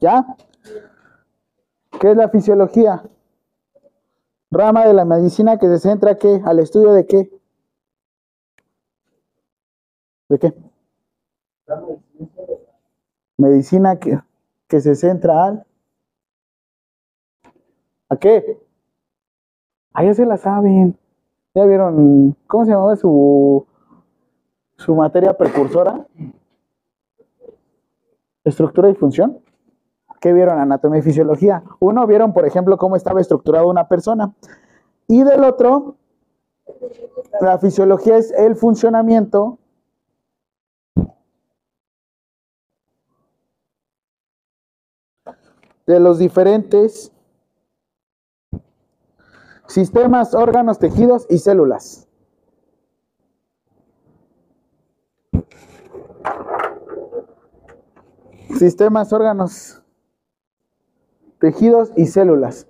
¿Ya? ¿Qué es la fisiología? Rama de la medicina que se centra ¿qué? al estudio de qué? ¿De qué? Medicina que, que se centra al ¿A qué? Ah, ya se la saben. ¿Ya vieron cómo se llamaba su, su materia precursora? Estructura y función. ¿Qué vieron? Anatomía y fisiología. Uno vieron, por ejemplo, cómo estaba estructurada una persona. Y del otro, la fisiología es el funcionamiento de los diferentes sistemas, órganos, tejidos y células. Sistemas, órganos, tejidos y células.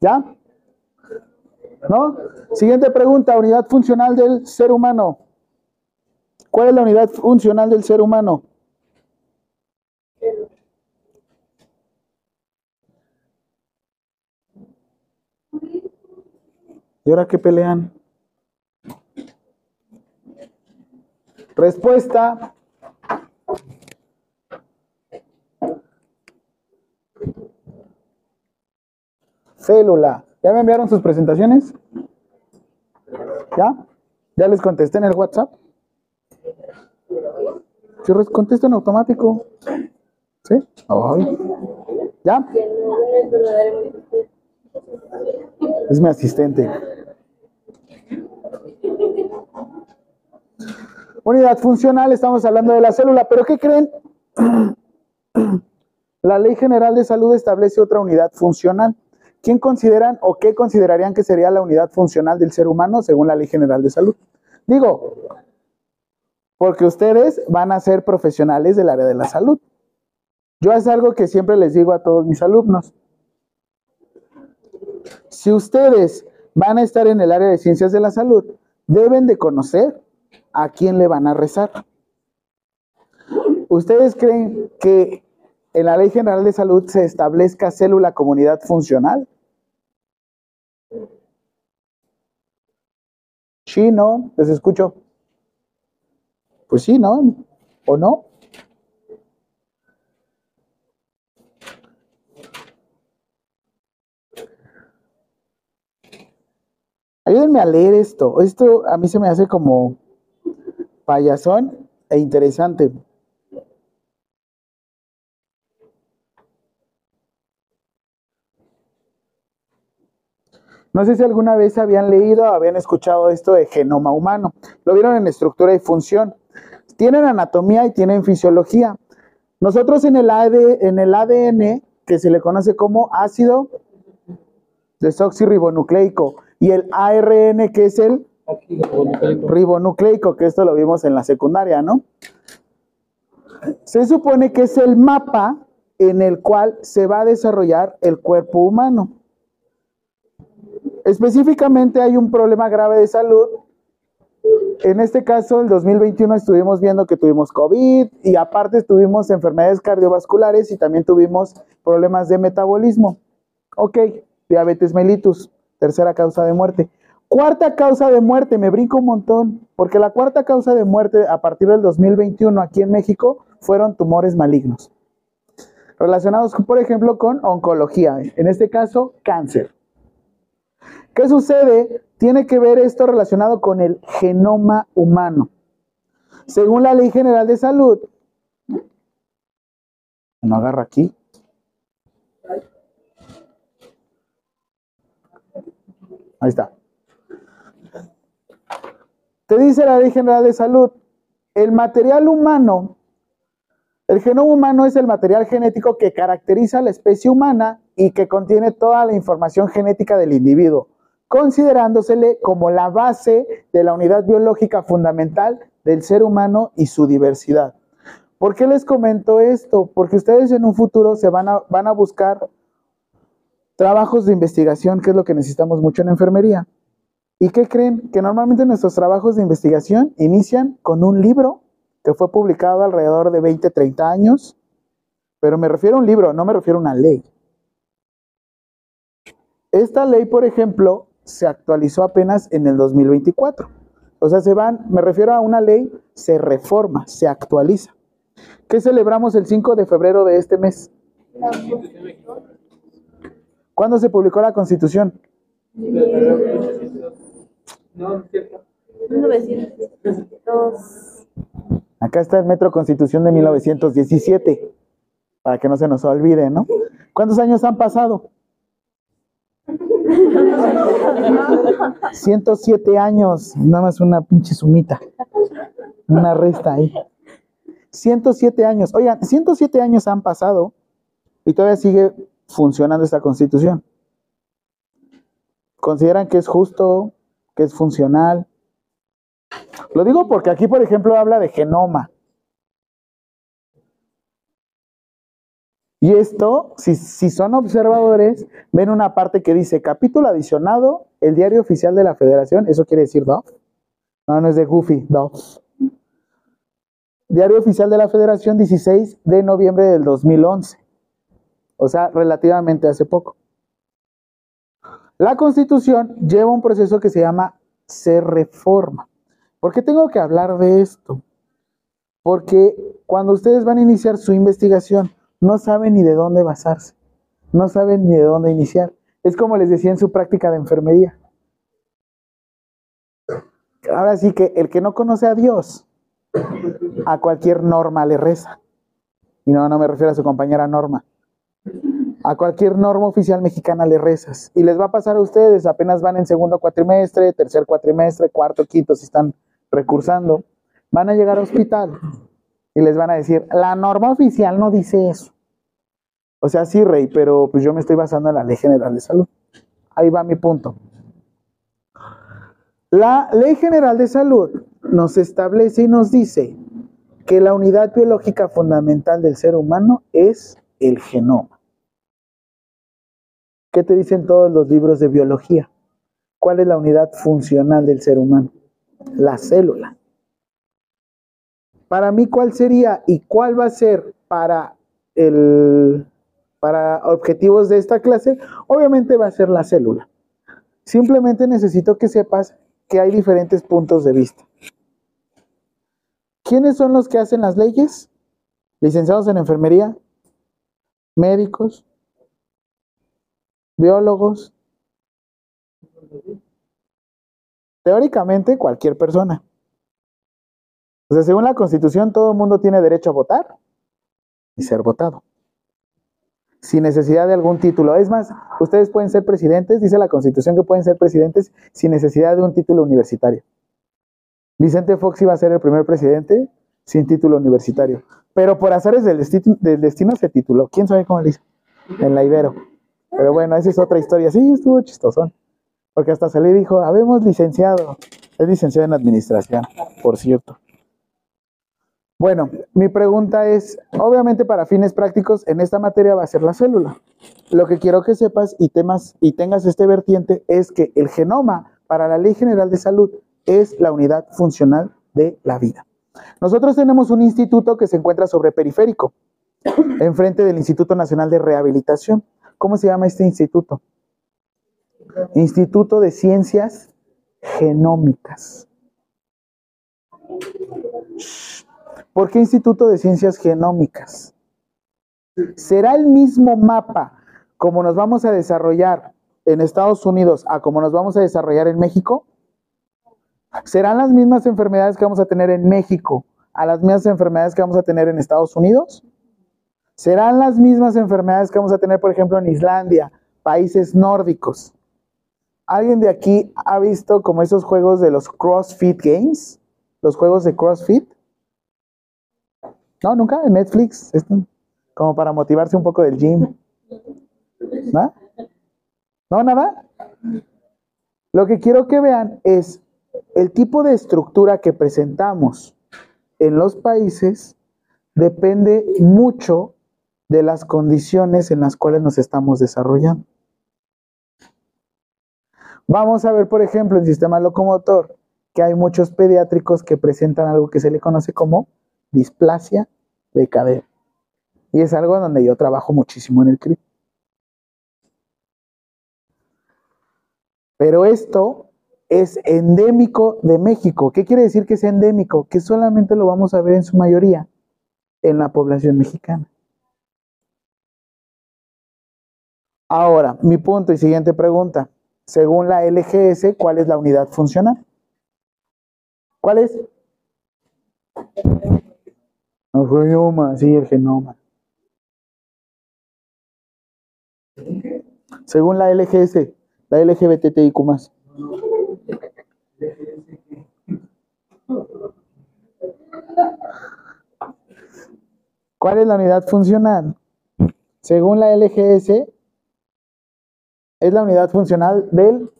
¿Ya? ¿No? Siguiente pregunta, unidad funcional del ser humano. ¿Cuál es la unidad funcional del ser humano? ¿Y ahora qué pelean? Respuesta. Célula. ¿Ya me enviaron sus presentaciones? ¿Ya? ¿Ya les contesté en el WhatsApp? Si contesto en automático. ¿Sí? ¿Ya? Es mi asistente. Unidad funcional, estamos hablando de la célula, pero ¿qué creen? La Ley General de Salud establece otra unidad funcional. ¿Quién consideran o qué considerarían que sería la unidad funcional del ser humano según la Ley General de Salud? Digo, porque ustedes van a ser profesionales del área de la salud. Yo es algo que siempre les digo a todos mis alumnos. Si ustedes van a estar en el área de ciencias de la salud, deben de conocer a quién le van a rezar. ¿Ustedes creen que en la Ley General de Salud se establezca célula comunidad funcional? Sí, no, les escucho. Pues sí, ¿no? ¿O no? Ayúdenme a leer esto. Esto a mí se me hace como payasón e interesante. No sé si alguna vez habían leído o habían escuchado esto de genoma humano. Lo vieron en estructura y función. Tienen anatomía y tienen fisiología. Nosotros en el, en el ADN, que se le conoce como ácido desoxirribonucleico, y el ARN, que es el ribonucleico, que esto lo vimos en la secundaria, ¿no? Se supone que es el mapa en el cual se va a desarrollar el cuerpo humano. Específicamente hay un problema grave de salud. En este caso, el 2021 estuvimos viendo que tuvimos COVID y aparte tuvimos enfermedades cardiovasculares y también tuvimos problemas de metabolismo. Ok, diabetes mellitus, tercera causa de muerte. Cuarta causa de muerte, me brinco un montón, porque la cuarta causa de muerte a partir del 2021 aquí en México fueron tumores malignos, relacionados, por ejemplo, con oncología, en este caso, cáncer. ¿Qué sucede? Tiene que ver esto relacionado con el genoma humano. Según la Ley General de Salud, no agarra aquí. Ahí está. Te dice la Ley General de Salud, el material humano, el genoma humano es el material genético que caracteriza a la especie humana y que contiene toda la información genética del individuo considerándosele como la base de la unidad biológica fundamental del ser humano y su diversidad. ¿Por qué les comento esto? Porque ustedes en un futuro se van a, van a buscar trabajos de investigación, que es lo que necesitamos mucho en enfermería. ¿Y qué creen? Que normalmente nuestros trabajos de investigación inician con un libro que fue publicado alrededor de 20, 30 años, pero me refiero a un libro, no me refiero a una ley. Esta ley, por ejemplo, se actualizó apenas en el 2024. O sea, se van, me refiero a una ley, se reforma, se actualiza. ¿Qué celebramos el 5 de febrero de este mes? ¿Cuándo se publicó la Constitución? No, cierto. 1902. Acá está el Metro Constitución de 1917, para que no se nos olvide, ¿no? ¿Cuántos años han pasado? 107 años, nada más una pinche sumita, una resta ahí. 107 años, oigan, 107 años han pasado y todavía sigue funcionando esta constitución. ¿Consideran que es justo, que es funcional? Lo digo porque aquí, por ejemplo, habla de genoma. Y esto, si, son observadores, ven una parte que dice capítulo adicionado, el diario oficial de la federación, eso quiere decir DOF. No, no es de Goofy, DOF. Diario oficial de la federación, 16 de noviembre del 2011. O sea, relativamente hace poco. La constitución lleva un proceso que se llama se reforma. ¿Por qué tengo que hablar de esto? Porque cuando ustedes van a iniciar su investigación, no saben ni de dónde basarse, no saben ni de dónde iniciar. Es como les decía en su práctica de enfermería. Ahora sí que el que no conoce a Dios, a cualquier norma le reza. Y no, no me refiero a su compañera Norma. A cualquier norma oficial mexicana le rezas. Y les va a pasar a ustedes, apenas van en segundo cuatrimestre, tercer cuatrimestre, cuarto, quinto, si están recursando, van a llegar al hospital y les van a decir, la norma oficial no dice eso. O sea, sí, Rey, pero pues yo me estoy basando en la Ley General de Salud. Ahí va mi punto. La Ley General de Salud nos establece y nos dice que la unidad biológica fundamental del ser humano es el genoma. ¿Qué te dicen todos los libros de biología? ¿Cuál es la unidad funcional del ser humano? La célula. Para mí, ¿cuál sería y cuál va a ser para el para objetivos de esta clase? Obviamente va a ser la célula. Simplemente necesito que sepas que hay diferentes puntos de vista. ¿Quiénes son los que hacen las leyes? Licenciados en enfermería, médicos, biólogos, teóricamente cualquier persona. O sea, según la Constitución, todo el mundo tiene derecho a votar y ser votado. Sin necesidad de algún título. Es más, ustedes pueden ser presidentes, dice la Constitución que pueden ser presidentes sin necesidad de un título universitario. Vicente Fox iba a ser el primer presidente sin título universitario. Pero por azares del, destino, del destino se tituló. ¿Quién sabe cómo le hizo? En la Ibero. Pero bueno, esa es otra historia. Sí, estuvo chistosón. Porque hasta se le dijo, habemos licenciado. Es licenciado en administración, por cierto. Bueno, mi pregunta es, obviamente para fines prácticos, en esta materia va a ser la célula. Lo que quiero que sepas y, temas, y tengas este vertiente es que el genoma para la Ley General de Salud es la unidad funcional de la vida. Nosotros tenemos un instituto que se encuentra sobre periférico, enfrente del Instituto Nacional de Rehabilitación. ¿Cómo se llama este instituto? Instituto de Ciencias Genómicas. ¿Por qué Instituto de Ciencias Genómicas? ¿Será el mismo mapa como nos vamos a desarrollar en Estados Unidos a como nos vamos a desarrollar en México? ¿Serán las mismas enfermedades que vamos a tener en México a las mismas enfermedades que vamos a tener en Estados Unidos? ¿Serán las mismas enfermedades que vamos a tener, por ejemplo, en Islandia, países nórdicos? ¿Alguien de aquí ha visto como esos juegos de los CrossFit Games? Los juegos de CrossFit. No, nunca, en Netflix, como para motivarse un poco del gym. ¿No? ¿No, nada? Lo que quiero que vean es el tipo de estructura que presentamos en los países depende mucho de las condiciones en las cuales nos estamos desarrollando. Vamos a ver, por ejemplo, en sistema locomotor, que hay muchos pediátricos que presentan algo que se le conoce como displasia de cadera. Y es algo donde yo trabajo muchísimo en el CRIP. Pero esto es endémico de México. ¿Qué quiere decir que es endémico? Que solamente lo vamos a ver en su mayoría en la población mexicana. Ahora, mi punto y siguiente pregunta. Según la LGS, ¿cuál es la unidad funcional? ¿Cuál es? El genoma, sí, el genoma. Según la LGS, la LGBTIQ. ¿Cuál es la unidad funcional? Según la LGS, es la unidad funcional del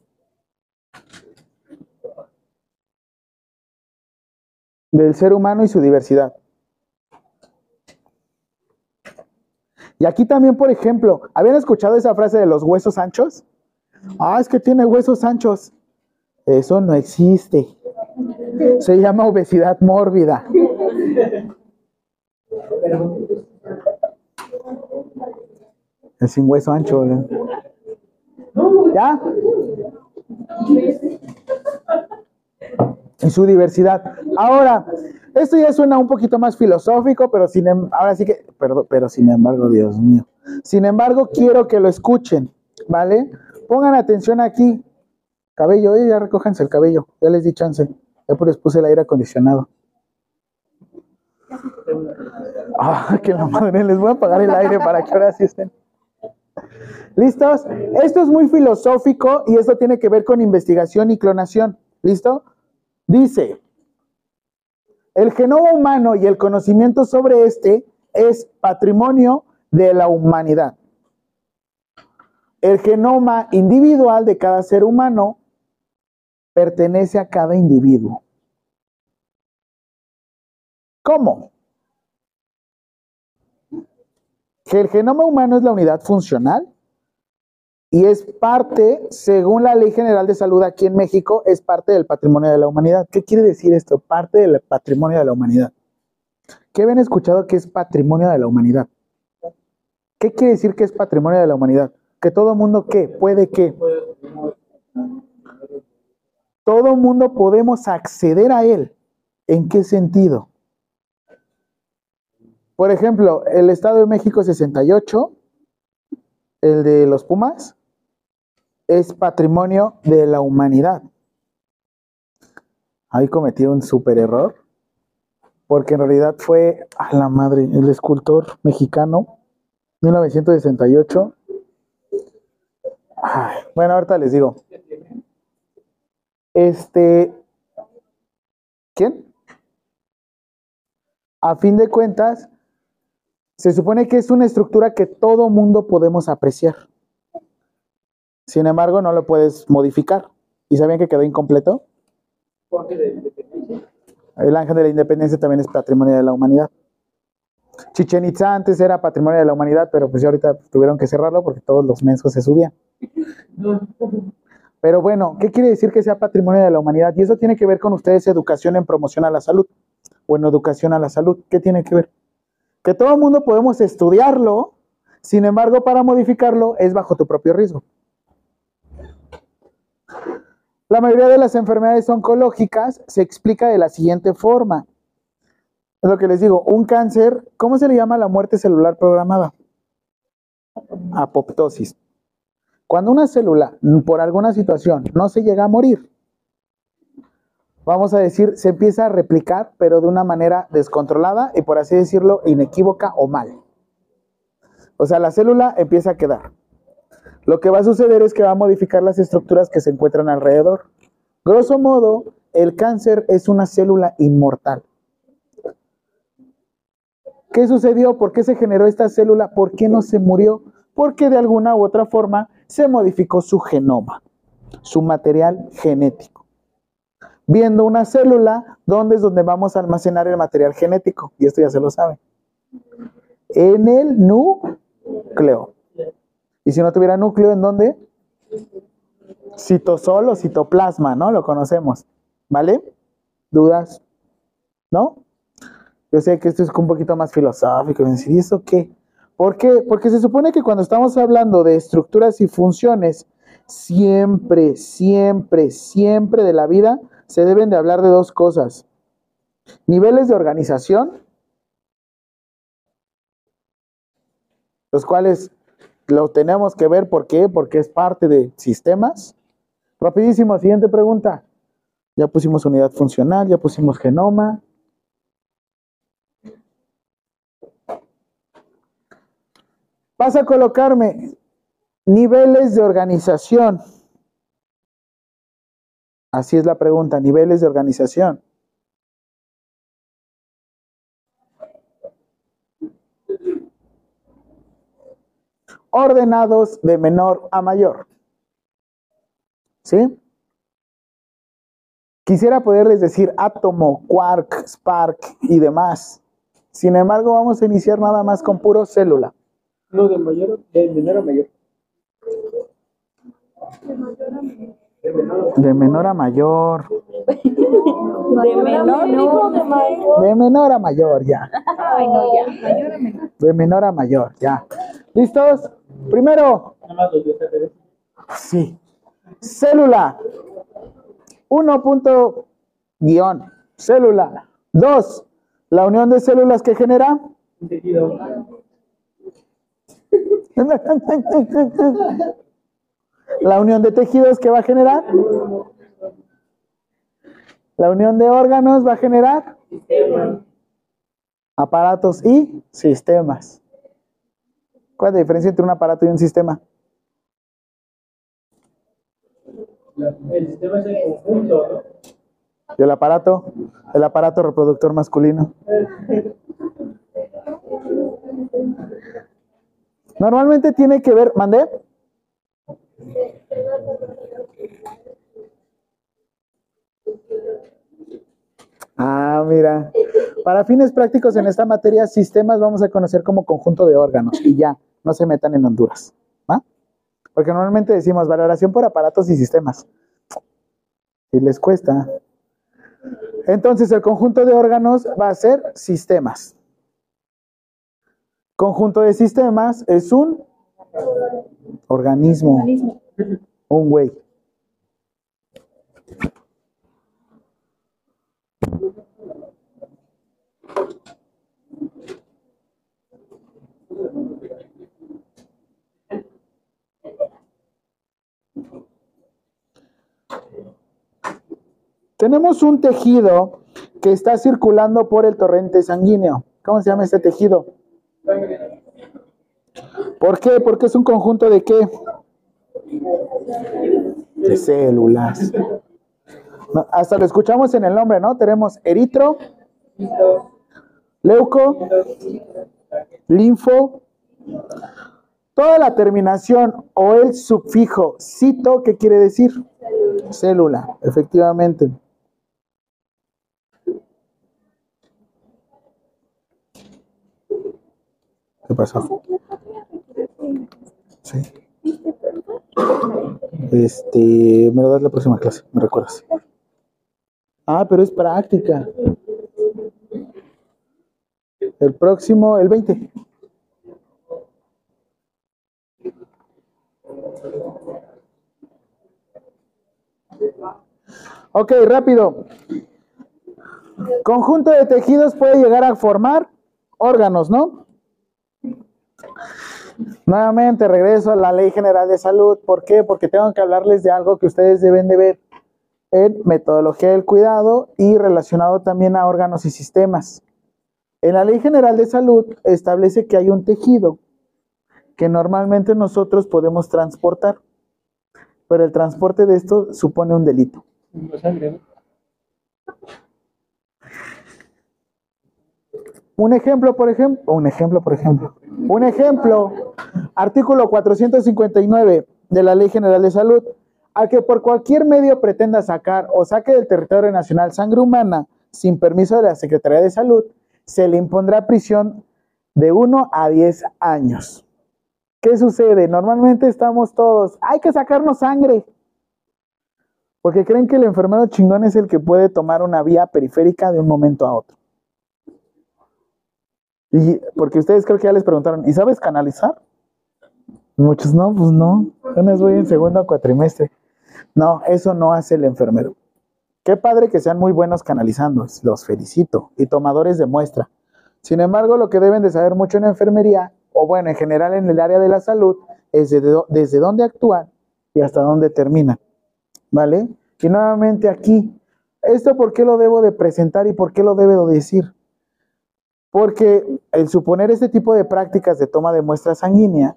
del ser humano y su diversidad. Y aquí también, por ejemplo, ¿habían escuchado esa frase de los huesos anchos? Ah, es que tiene huesos anchos. Eso no existe. Se llama obesidad mórbida. Es sin hueso ancho. ¿no? ¿Ya? En su diversidad. Ahora, esto ya suena un poquito más filosófico, pero sin em, ahora sí que, perdón, pero sin embargo, Dios mío. Sin embargo, quiero que lo escuchen, ¿vale? Pongan atención aquí. Cabello, eh, ya recójanse el cabello, ya les di chance. Ya por puse el aire acondicionado. Ah, que la madre, les voy a apagar el aire para que ahora sí estén. ¿Listos? Esto es muy filosófico y esto tiene que ver con investigación y clonación. ¿Listo? Dice, el genoma humano y el conocimiento sobre este es patrimonio de la humanidad. El genoma individual de cada ser humano pertenece a cada individuo. ¿Cómo? Que el genoma humano es la unidad funcional y es parte, según la Ley General de Salud aquí en México, es parte del patrimonio de la humanidad. ¿Qué quiere decir esto? Parte del patrimonio de la humanidad. ¿Qué habían escuchado que es patrimonio de la humanidad? ¿Qué quiere decir que es patrimonio de la humanidad? Que todo mundo, ¿qué? Puede que. Todo mundo podemos acceder a él. ¿En qué sentido? Por ejemplo, el Estado de México 68, el de los Pumas, es patrimonio de la humanidad. Ahí cometí un super error, porque en realidad fue a la madre, el escultor mexicano, 1968. Ay, bueno, ahorita les digo. Este, ¿quién? A fin de cuentas, se supone que es una estructura que todo mundo podemos apreciar. Sin embargo, no lo puedes modificar. ¿Y sabían que quedó incompleto? El ángel de la independencia también es patrimonio de la humanidad. Chichen Itza antes era patrimonio de la humanidad, pero pues ya ahorita tuvieron que cerrarlo porque todos los mensos se subían. Pero bueno, ¿qué quiere decir que sea patrimonio de la humanidad? Y eso tiene que ver con ustedes educación en promoción a la salud o en educación a la salud. ¿Qué tiene que ver? Que todo el mundo podemos estudiarlo, sin embargo, para modificarlo es bajo tu propio riesgo. La mayoría de las enfermedades oncológicas se explica de la siguiente forma. Lo que les digo, un cáncer, ¿cómo se le llama la muerte celular programada? Apoptosis. Cuando una célula, por alguna situación, no se llega a morir, vamos a decir, se empieza a replicar, pero de una manera descontrolada y por así decirlo, inequívoca o mal. O sea, la célula empieza a quedar. Lo que va a suceder es que va a modificar las estructuras que se encuentran alrededor. Grosso modo, el cáncer es una célula inmortal. ¿Qué sucedió? ¿Por qué se generó esta célula? ¿Por qué no se murió? Porque de alguna u otra forma se modificó su genoma, su material genético. Viendo una célula, ¿dónde es donde vamos a almacenar el material genético? Y esto ya se lo saben. En el núcleo. Y si no tuviera núcleo, ¿en dónde? Citosol o citoplasma, ¿no? Lo conocemos. ¿Vale? ¿Dudas? ¿No? Yo sé que esto es un poquito más filosófico. ¿Y eso qué? ¿Por qué? Porque se supone que cuando estamos hablando de estructuras y funciones, siempre, siempre, siempre de la vida se deben de hablar de dos cosas. Niveles de organización, los cuales lo tenemos que ver, ¿por qué? Porque es parte de sistemas. Rapidísimo, siguiente pregunta. Ya pusimos unidad funcional, ya pusimos genoma. Vas a colocarme niveles de organización. Así es la pregunta, niveles de organización. Ordenados de menor a mayor. ¿Sí? Quisiera poderles decir átomo, quark, spark y demás. Sin embargo, vamos a iniciar nada más con puro célula. No, de mayor, de menor a mayor. De menor a mayor. De menor, no, de mayor. De menor a mayor, ya. Ay, no, ya. Mayor a menor. De menor a mayor, ya. ¿Listos? Primero, Nada más los de CPD. sí. Célula. 1. punto guion. Célula. 2. La unión de células que genera. La unión de tejidos que va a generar. La unión de órganos va a generar aparatos y sistemas. ¿Cuál es la diferencia entre un aparato y un sistema? La- El sistema es el conjunto, ¿no? ¿Y el aparato? El aparato reproductor masculino. Normalmente tiene que ver, ¿mandé? Ah, mira. Para fines prácticos en esta materia, sistemas vamos a conocer como conjunto de órganos y ya, no se metan en Honduras. ¿va? Porque normalmente decimos valoración por aparatos y sistemas. Y les cuesta. Entonces, el conjunto de órganos va a ser sistemas. Conjunto de sistemas es un organismo, Organismo. un güey. Tenemos un tejido que está circulando por el torrente sanguíneo. ¿Cómo se llama este tejido? ¿Por qué? Porque es un conjunto de qué? De células. Hasta lo escuchamos en el nombre, ¿no? Tenemos eritro, leuco, linfo. Toda la terminación o el sufijo cito, ¿qué quiere decir? Célula, efectivamente. ¿Qué pasó? Sí. Este, me lo das la próxima clase, me recuerdas. Ah, pero es práctica. El próximo, el 20. Ok, rápido. Conjunto de tejidos puede llegar a formar órganos, ¿no? Nuevamente regreso a la Ley General de Salud. ¿Por qué? Porque tengo que hablarles de algo que ustedes deben de ver en metodología del cuidado y relacionado también a órganos y sistemas. En la Ley General de Salud establece que hay un tejido que normalmente nosotros podemos transportar, pero el transporte de esto supone un delito. Un ejemplo, por ejemplo, un ejemplo, por ejemplo, un ejemplo, artículo 459 de la Ley General de Salud, a que por cualquier medio pretenda sacar o saque del territorio nacional sangre humana sin permiso de la Secretaría de Salud, se le impondrá prisión de 1 a 10 años. ¿Qué sucede? Normalmente estamos todos, hay que sacarnos sangre. Porque creen que el enfermero chingón es el que puede tomar una vía periférica de un momento a otro. Y porque ustedes creo que ya les preguntaron, ¿y sabes canalizar? Muchos no, pues no. Apenas voy en segundo cuatrimestre. No, eso no hace el enfermero. Qué padre que sean muy buenos canalizando, los felicito, y tomadores de muestra. Sin embargo, lo que deben de saber mucho en enfermería, o bueno, en general en el área de la salud, es desde dónde actúan y hasta dónde terminan. ¿Vale? Y nuevamente aquí, ¿esto por qué lo debo de presentar y por qué lo debo de decir? Porque el suponer este tipo de prácticas de toma de muestra sanguínea,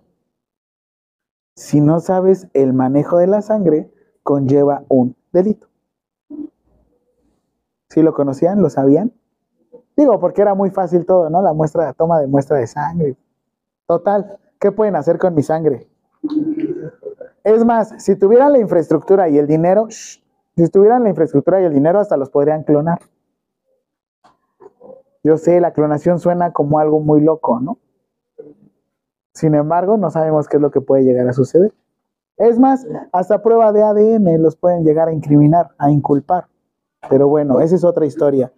si no sabes el manejo de la sangre, conlleva un delito. ¿Sí lo conocían? ¿Lo sabían? Digo, porque era muy fácil todo, ¿no? La muestra, la toma de muestra de sangre. Total, ¿qué pueden hacer con mi sangre? Es más, si tuvieran la infraestructura y el dinero, si tuvieran la infraestructura y el dinero, hasta los podrían clonar. Yo sé, la clonación suena como algo muy loco, ¿no? Sin embargo, no sabemos qué es lo que puede llegar a suceder. Es más, hasta prueba de ADN los pueden llegar a incriminar, a inculpar. Pero bueno, esa es otra historia.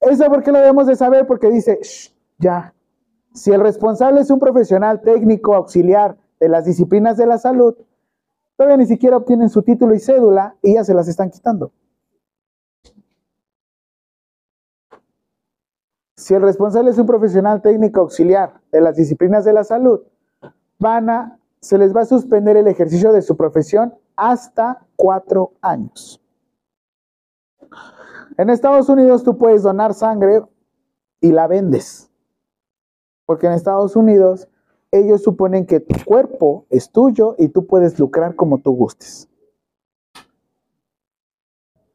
¿Eso por qué lo debemos de saber? Porque dice, ya, si el responsable es un profesional técnico auxiliar de las disciplinas de la salud, todavía ni siquiera obtienen su título y cédula y ya se las están quitando. Si el responsable es un profesional técnico auxiliar de las disciplinas de la salud, van a, se les va a suspender el ejercicio de su profesión hasta cuatro años. En Estados Unidos tú puedes donar sangre y la vendes. Porque en Estados Unidos ellos suponen que tu cuerpo es tuyo y tú puedes lucrar como tú gustes.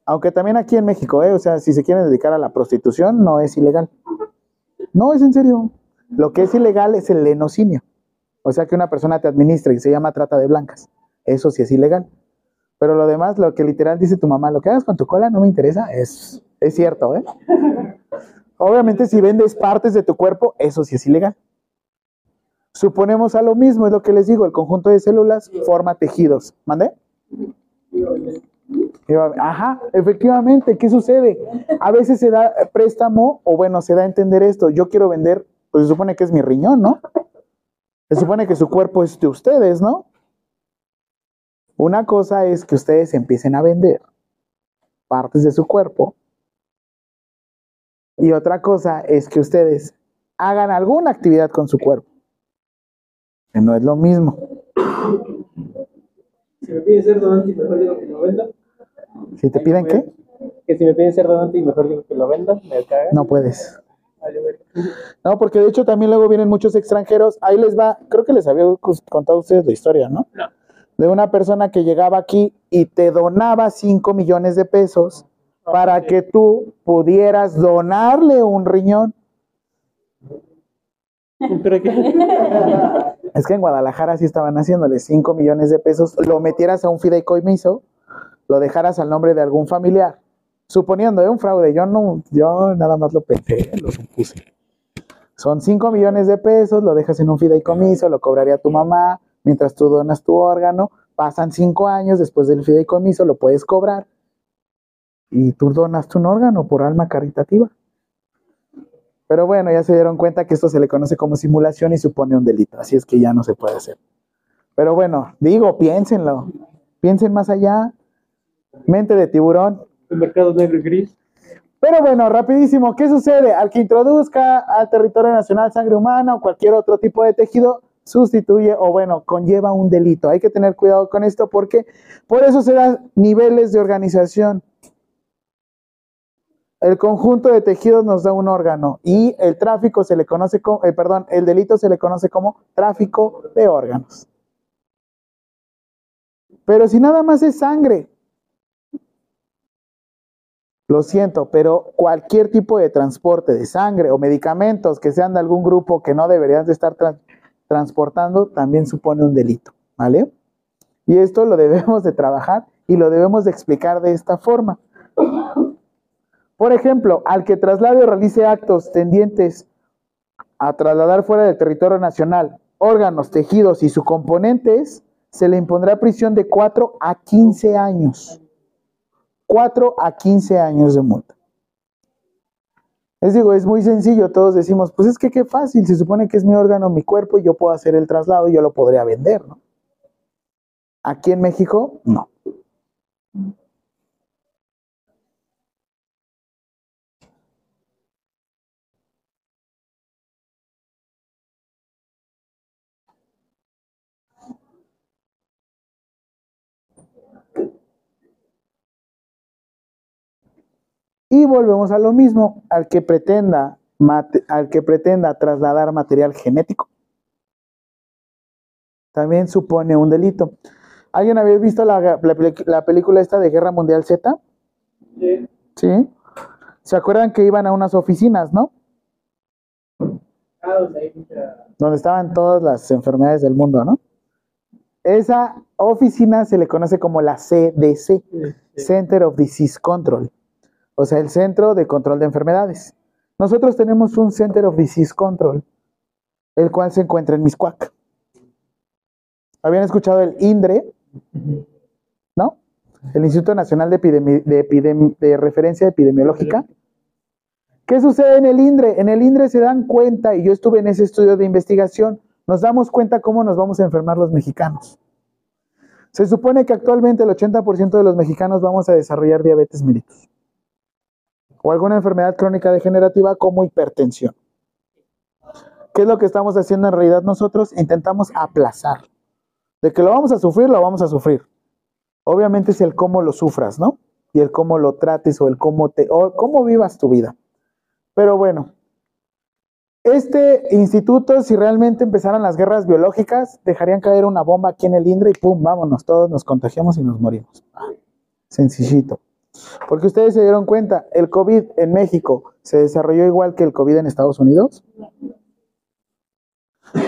Aunque también aquí en México, ¿eh? o sea, si se quieren dedicar a la prostitución, no es ilegal. No, es en serio. Lo que es ilegal es el lenocinio. O sea, que una persona te administra y se llama trata de blancas. Eso sí es ilegal. Pero lo demás, lo que literal dice tu mamá, lo que hagas con tu cola no me interesa, es, es cierto, ¿eh? Obviamente, si vendes partes de tu cuerpo, eso sí es ilegal. Suponemos a lo mismo, es lo que les digo, el conjunto de células forma tejidos. ¿Mande? Ajá, efectivamente, ¿qué sucede? A veces se da préstamo, o bueno, se da a entender esto, yo quiero vender, pues se supone que es mi riñón, ¿no? Se supone que su cuerpo es de ustedes, ¿no? Una cosa es que ustedes empiecen a vender partes de su cuerpo y otra cosa es que ustedes hagan alguna actividad con su cuerpo. No es lo mismo. Si me piden ser donante mejor digo que lo venda. ¿Si te piden qué? Que si me piden ser donante y mejor digo que lo venda, me caga. No puedes. No, porque de hecho también luego vienen muchos extranjeros. Ahí les va, creo que les había contado a ustedes la historia, ¿no? No de una persona que llegaba aquí y te donaba 5 millones de pesos para que tú pudieras donarle un riñón. Es que en Guadalajara sí estaban haciéndole 5 millones de pesos, lo metieras a un fideicomiso, lo dejaras al nombre de algún familiar, suponiendo ¿eh? un fraude. Yo no, yo nada más lo pensé, lo supuse. Son 5 millones de pesos, lo dejas en un fideicomiso, lo cobraría tu mamá, mientras tú donas tu órgano, pasan cinco años después del fideicomiso, lo puedes cobrar y tú donas tu órgano por alma caritativa. Pero bueno, ya se dieron cuenta que esto se le conoce como simulación y supone un delito, así es que ya no se puede hacer. Pero bueno, digo, piénsenlo, piensen más allá, mente de tiburón. El mercado negro y gris. Pero bueno, rapidísimo, ¿qué sucede? Al que introduzca al territorio nacional sangre humana o cualquier otro tipo de tejido, sustituye o bueno, conlleva un delito. Hay que tener cuidado con esto porque por eso se dan niveles de organización. El conjunto de tejidos nos da un órgano y el tráfico se le conoce como, eh, perdón, el delito se le conoce como tráfico de órganos. Pero si nada más es sangre, lo siento, pero cualquier tipo de transporte de sangre o medicamentos que sean de algún grupo que no deberían de estar transportando también supone un delito, ¿vale? Y esto lo debemos de trabajar y lo debemos de explicar de esta forma. Por ejemplo, al que traslade o realice actos tendientes a trasladar fuera del territorio nacional órganos, tejidos y sus componentes, se le impondrá prisión de 4 a 15 años. 4 a 15 años de multa. Les digo, es muy sencillo, todos decimos, pues es que qué fácil, se supone que es mi órgano, mi cuerpo, y yo puedo hacer el traslado y yo lo podría vender, ¿no? Aquí en México, no. Y volvemos a lo mismo, al que pretenda, al que pretenda trasladar material genético, también supone un delito. ¿Alguien había visto la, la, película esta de Guerra Mundial Z? Sí. ¿Sí? ¿Se acuerdan que iban a unas oficinas, no? Ah, donde, estaban todas las enfermedades del mundo, ¿no? Esa oficina se le conoce como la CDC, Center of Disease Control, o sea, el Centro de Control de Enfermedades. Nosotros tenemos un Center of Disease Control, el cual se encuentra en Miscuac. ¿Habían escuchado el INDRE? ¿No? El Instituto Nacional de, de, Referencia Epidemiológica. ¿Qué sucede en el INDRE? En el INDRE se dan cuenta, y yo estuve en ese estudio de investigación, nos damos cuenta cómo nos vamos a enfermar los mexicanos. Se supone que actualmente el 80% de los mexicanos vamos a desarrollar diabetes mellitus o alguna enfermedad crónica degenerativa como hipertensión. ¿Qué es lo que estamos haciendo en realidad nosotros? Intentamos aplazar. De que lo vamos a sufrir, lo vamos a sufrir. Obviamente es el cómo lo sufras, ¿no? Y el cómo lo trates o el cómo te o cómo vivas tu vida. Pero bueno, este instituto, si realmente empezaran las guerras biológicas, dejarían caer una bomba aquí en el INDRE y pum, vámonos, todos nos contagiamos y nos morimos. sencillito. Porque ustedes se dieron cuenta, el COVID en México se desarrolló igual que el COVID en Estados Unidos.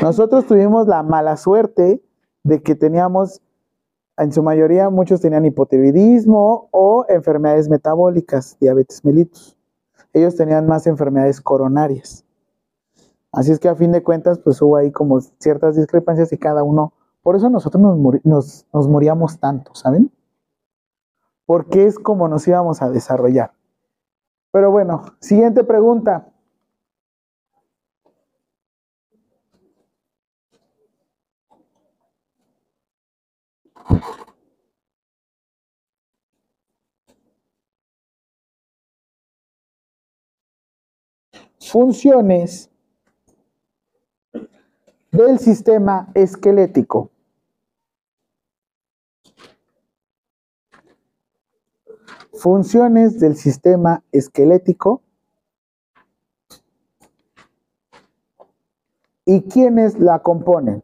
Nosotros tuvimos la mala suerte de que teníamos, en su mayoría muchos tenían hipotiroidismo o enfermedades metabólicas, diabetes mellitus. Ellos tenían más enfermedades coronarias. Así es que a fin de cuentas, pues hubo ahí como ciertas discrepancias y cada uno, por eso nosotros nos, nos, nos moríamos tanto, ¿saben? Porque es como nos íbamos a desarrollar. Pero bueno, siguiente pregunta. Funciones del sistema esquelético. Funciones del sistema esquelético y quiénes la componen.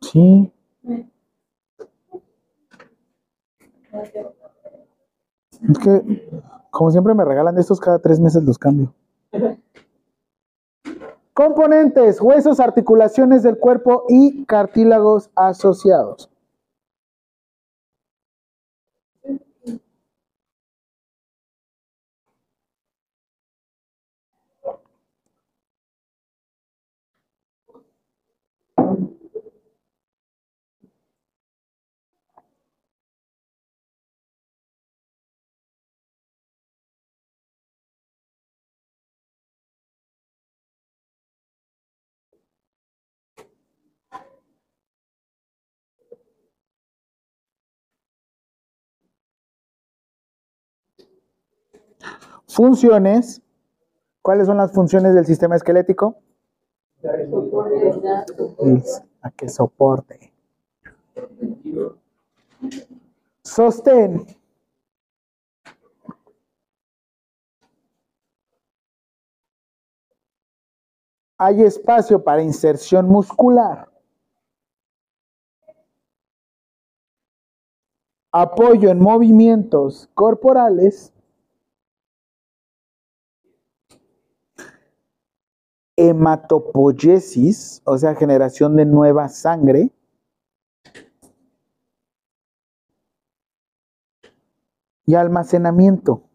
Sí. Es que, como siempre me regalan estos, cada tres meses los cambio. Componentes, huesos, articulaciones del cuerpo y cartílagos asociados. Funciones. ¿Cuáles son las funciones del sistema esquelético? A que soporte. Sostén. Hay espacio para inserción muscular. Apoyo en movimientos corporales. Hematopoiesis, o sea, generación de nueva sangre. Y almacenamiento.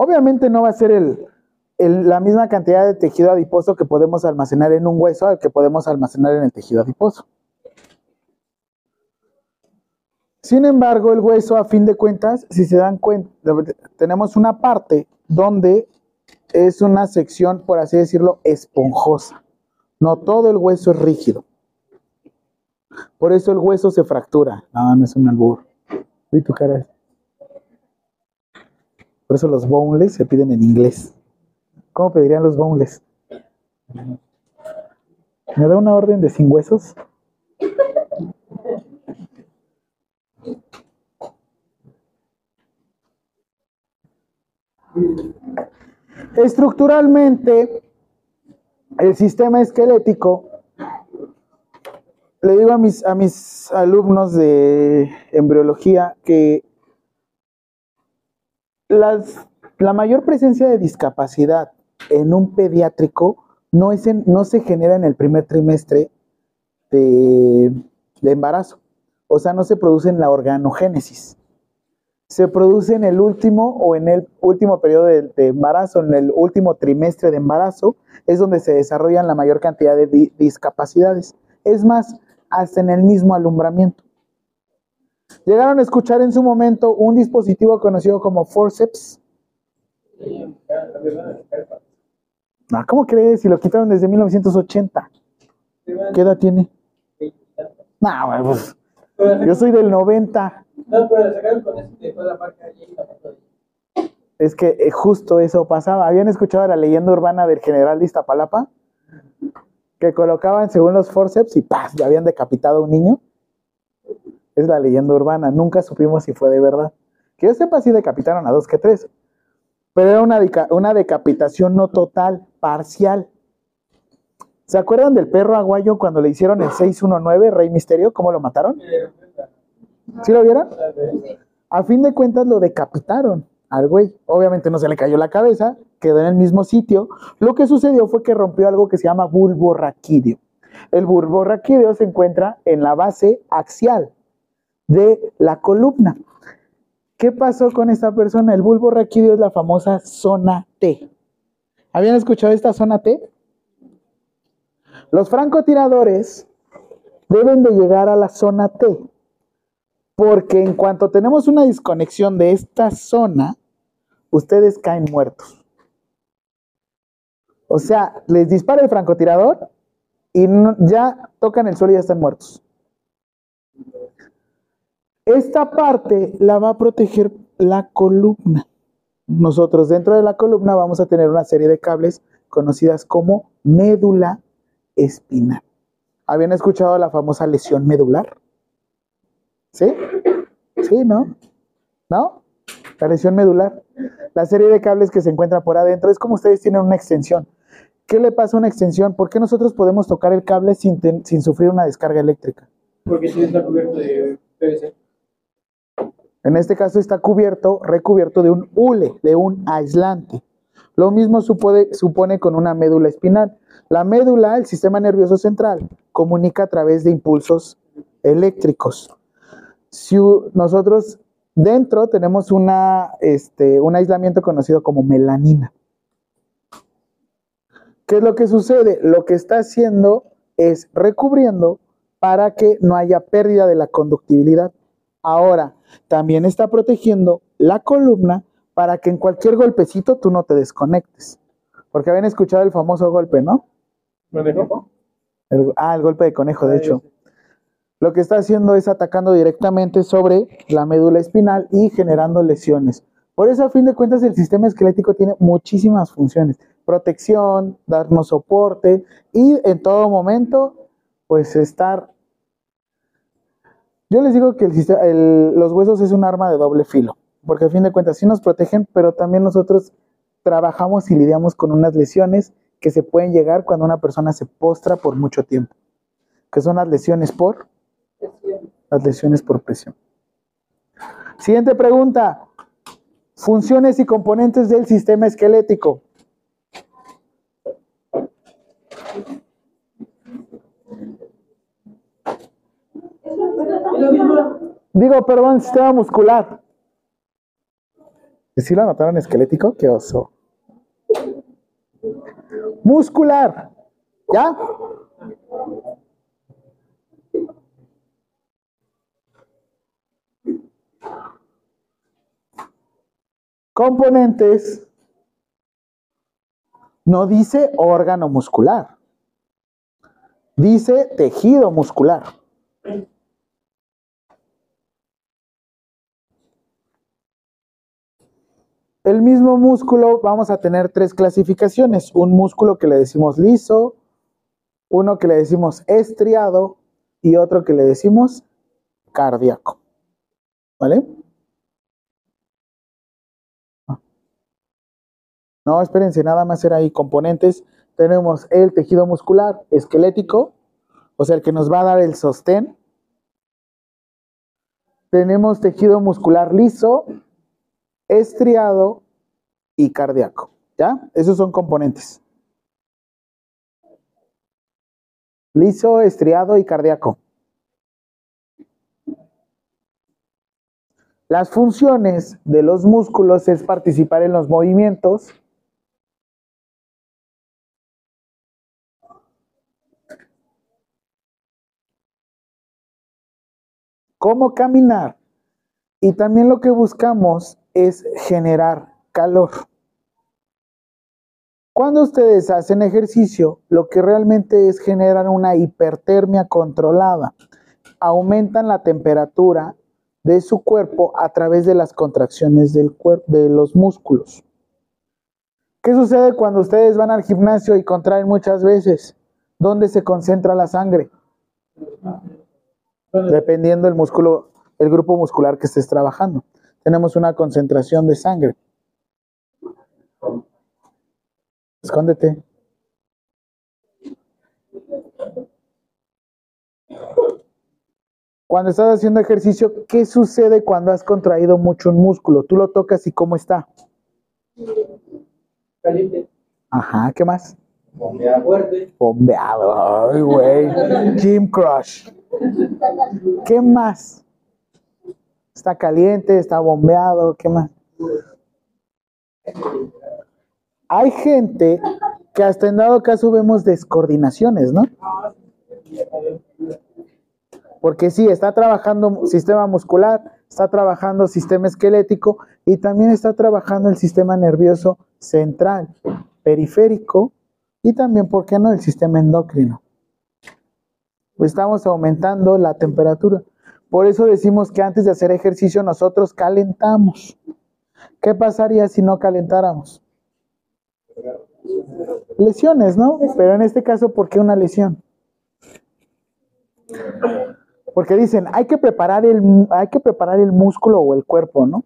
Obviamente no va a ser la misma cantidad de tejido adiposo que podemos almacenar en un hueso al que podemos almacenar en el tejido adiposo. Sin embargo, el hueso, a fin de cuentas, si se dan cuenta, tenemos una parte donde es una sección, por así decirlo, esponjosa. No todo el hueso es rígido. Por eso el hueso se fractura. No, no es un albur. Vi tu cara. Por eso los boneless se piden en inglés. ¿Cómo pedirían los boneless? ¿Me da una orden de sin huesos? Estructuralmente, el sistema esquelético, le digo a mis, a mis alumnos de embriología que las, la mayor presencia de discapacidad en un pediátrico no, es no se genera en el primer trimestre de, embarazo. O sea, no se produce en la organogénesis. Se produce en el último o en el último periodo de, embarazo, en el último trimestre de embarazo, es donde se desarrollan la mayor cantidad de di- discapacidades. Es más, hasta en el mismo alumbramiento. Llegaron a escuchar en su momento un dispositivo conocido como forceps. No, ¿cómo crees? Si lo quitaron desde 1980. ¿Qué edad tiene? No, pues, yo soy del 90. No, pero sacaron con fue la marca Es que eh, justo eso pasaba. ¿Habían escuchado la leyenda urbana del general de Iztapalapa? Que colocaban según los forceps y ¡paz! Ya habían decapitado a un niño. Es la leyenda urbana. Nunca supimos si fue de verdad. Que yo sepa si decapitaron a dos que tres. Pero era una, una decapitación no total, parcial. ¿Se acuerdan del perro aguayo cuando le hicieron el 619, Rey Misterio? ¿Cómo lo mataron? ¿Sí lo vieron? A fin de cuentas lo decapitaron al güey. Obviamente no se le cayó la cabeza, quedó en el mismo sitio. Lo que sucedió fue que rompió algo que se llama bulbo raquídeo. El bulbo raquídeo se encuentra en la base axial de la columna. ¿Qué pasó con esta persona? El bulbo raquídeo es la famosa zona T. ¿Habían escuchado esta zona T? Los francotiradores deben de llegar a la zona T. Porque en cuanto tenemos una desconexión de esta zona, ustedes caen muertos. O sea, les dispara el francotirador y ya tocan el suelo y ya están muertos. Esta parte la va a proteger la columna. Nosotros dentro de la columna vamos a tener una serie de cables conocidas como médula espinal. ¿Habían escuchado la famosa lesión medular? ¿Sí? Sí, ¿no? ¿No? La lesión medular. La serie de cables que se encuentra por adentro es como ustedes tienen una extensión. ¿Qué le pasa a una extensión? ¿Por qué nosotros podemos tocar el cable sin, sin sufrir una descarga eléctrica? Porque sí está cubierto de PVC. En este caso está cubierto, recubierto de un hule, de un aislante. Lo mismo supone, con una médula espinal. La médula, el sistema nervioso central, comunica a través de impulsos eléctricos. Si nosotros dentro tenemos este, un aislamiento conocido como melanina. ¿Qué es lo que sucede? Lo que está haciendo es recubriendo para que no haya pérdida de la conductibilidad. Ahora, también está protegiendo la columna para que en cualquier golpecito tú no te desconectes. Porque habían escuchado el famoso golpe, ¿no? ¿Me dejó? El- ah, el golpe de conejo, de hecho. Lo que está haciendo es atacando directamente sobre la médula espinal y generando lesiones. Por eso, a fin de cuentas, el sistema esquelético tiene muchísimas funciones. Protección, darnos soporte y en todo momento, pues estar... Yo les digo que el siste- el- los huesos es un arma de doble filo, porque a fin de cuentas sí nos protegen, pero también nosotros trabajamos y lidiamos con unas lesiones que se pueden llegar cuando una persona se postra por mucho tiempo, que son las lesiones por las lesiones por presión. Siguiente pregunta. Funciones y componentes del sistema esquelético. Es lo mismo. Digo, perdón, sistema muscular. ¿Sí lo anotaron esquelético? ¡Qué oso! Muscular. ¿Ya? Componentes. No dice órgano muscular. Dice tejido muscular. El mismo músculo vamos a tener tres clasificaciones. Un músculo que le decimos liso, uno que le decimos estriado y otro que le decimos cardíaco. ¿Vale? No, espérense, nada más era ahí componentes. Tenemos el tejido muscular esquelético, o sea, el que nos va a dar el sostén. Tenemos tejido muscular liso, estriado y cardíaco. ¿Ya? Esos son componentes. Liso, estriado y cardíaco. Las funciones de los músculos es participar en los movimientos, cómo caminar y también lo que buscamos es generar calor. Cuando ustedes hacen ejercicio, lo que realmente es generar una hipertermia controlada. Aumentan la temperatura de su cuerpo a través de las contracciones de los músculos. ¿Qué sucede cuando ustedes van al gimnasio y contraen muchas veces? ¿Dónde se concentra la sangre? Dependiendo del músculo, el grupo muscular que estés trabajando. Tenemos una concentración de sangre. Escóndete. Cuando estás haciendo ejercicio, ¿qué sucede cuando has contraído mucho un músculo? Tú lo tocas y ¿cómo está? Caliente. Ajá, ¿qué más? Bombea fuerte. Bombeado, ay, güey. Gym Crush. ¿Qué más? Está caliente, está bombeado, ¿qué más? Hay gente que hasta en dado caso vemos descoordinaciones, ¿no? Porque sí, está trabajando sistema muscular, está trabajando sistema esquelético y también está trabajando el sistema nervioso central, periférico y también, ¿por qué no?, el sistema endocrino. Estamos aumentando la temperatura. Por eso decimos que antes de hacer ejercicio nosotros calentamos. ¿Qué pasaría si no calentáramos? Lesiones, ¿no? Pero en este caso, ¿por qué una lesión? Porque dicen, hay que preparar el, hay que preparar el músculo o el cuerpo, ¿no?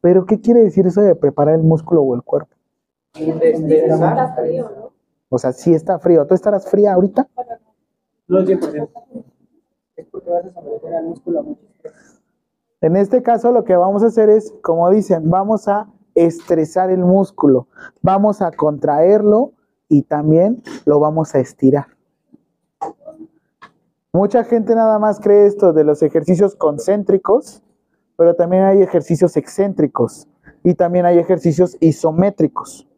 Pero ¿qué quiere decir eso de preparar el músculo o el cuerpo? Está O sea, si está frío. ¿Tú estarás fría ahorita? No 100%. Es porque vas a someter al músculo a. En este caso lo que vamos a hacer es, como dicen, vamos a estresar el músculo, vamos a contraerlo y también lo vamos a estirar. Mucha gente nada más cree esto de los ejercicios concéntricos, pero también hay ejercicios excéntricos y también hay ejercicios isométricos.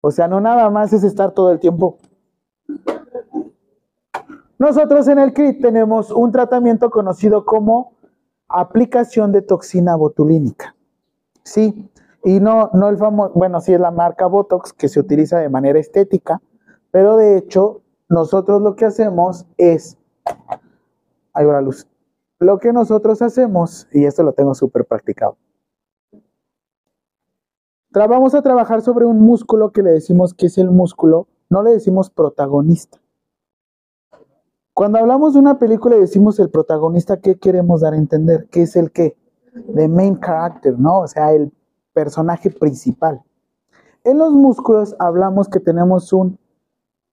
O sea, no nada más es estar todo el tiempo. Nosotros en el CRIT tenemos un tratamiento conocido como aplicación de toxina botulínica. Sí, y no, no el famoso, bueno, sí es la marca Botox que se utiliza de manera estética, pero de hecho nosotros lo que hacemos es, ahí va la luz, lo que nosotros hacemos, y esto lo tengo súper practicado, vamos a trabajar sobre un músculo que le decimos que es el músculo, no le decimos protagonista. Cuando hablamos de una película y decimos el protagonista, ¿qué queremos dar a entender? ¿Qué es el qué? The main character, ¿no? O sea, el personaje principal. En los músculos hablamos que tenemos un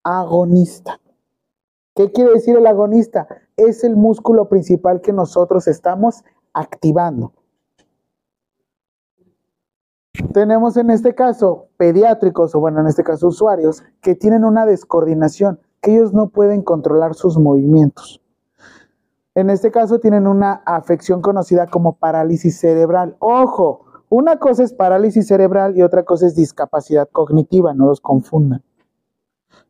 agonista. ¿Qué quiere decir el agonista? Es el músculo principal que nosotros estamos activando. Tenemos en este caso pediátricos, o bueno, en este caso usuarios, que tienen una descoordinación, ellos no pueden controlar sus movimientos. En este caso tienen una afección conocida como parálisis cerebral. Ojo, Una cosa es parálisis cerebral y otra cosa es discapacidad cognitiva, no los confundan.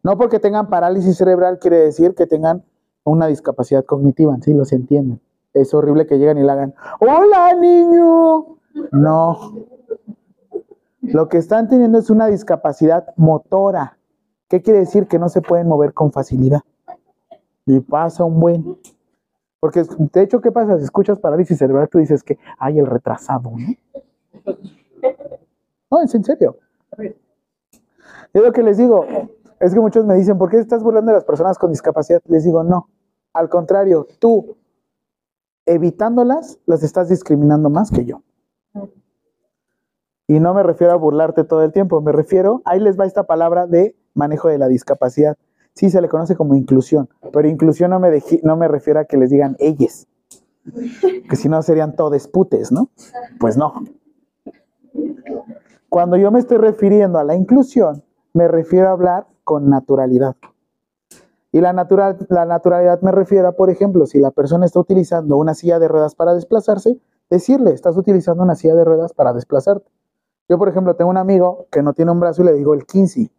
No porque tengan parálisis cerebral quiere decir que tengan una discapacidad cognitiva, sí, los entienden. Es horrible que lleguen y le hagan, hola niño. No. Lo que están teniendo es una discapacidad motora. ¿Qué quiere decir? Que no se pueden mover con facilidad. Y pasa un buen. Porque de hecho, ¿qué pasa? Si escuchas parálisis cerebral, tú dices que hay el retrasado, ¿no? No, es en serio. Es lo que les digo. Es que muchos me dicen, ¿por qué estás burlando de las personas con discapacidad? Les digo, no. Al contrario, tú, evitándolas, las estás discriminando más que yo. Y no me refiero a burlarte todo el tiempo, me refiero, ahí les va esta palabra de manejo de la discapacidad. Sí, se le conoce como inclusión, pero inclusión no me, no me refiero a que les digan ellos, que si no serían todos putes, ¿no? Pues no. Cuando yo me estoy refiriendo a la inclusión, me refiero a hablar con naturalidad. Y la, natural, la naturalidad me refiero a, por ejemplo, si la persona está utilizando una silla de ruedas para desplazarse, decirle, estás utilizando una silla de ruedas para desplazarte. Yo, por ejemplo, tengo un amigo que no tiene un brazo y le digo el 15,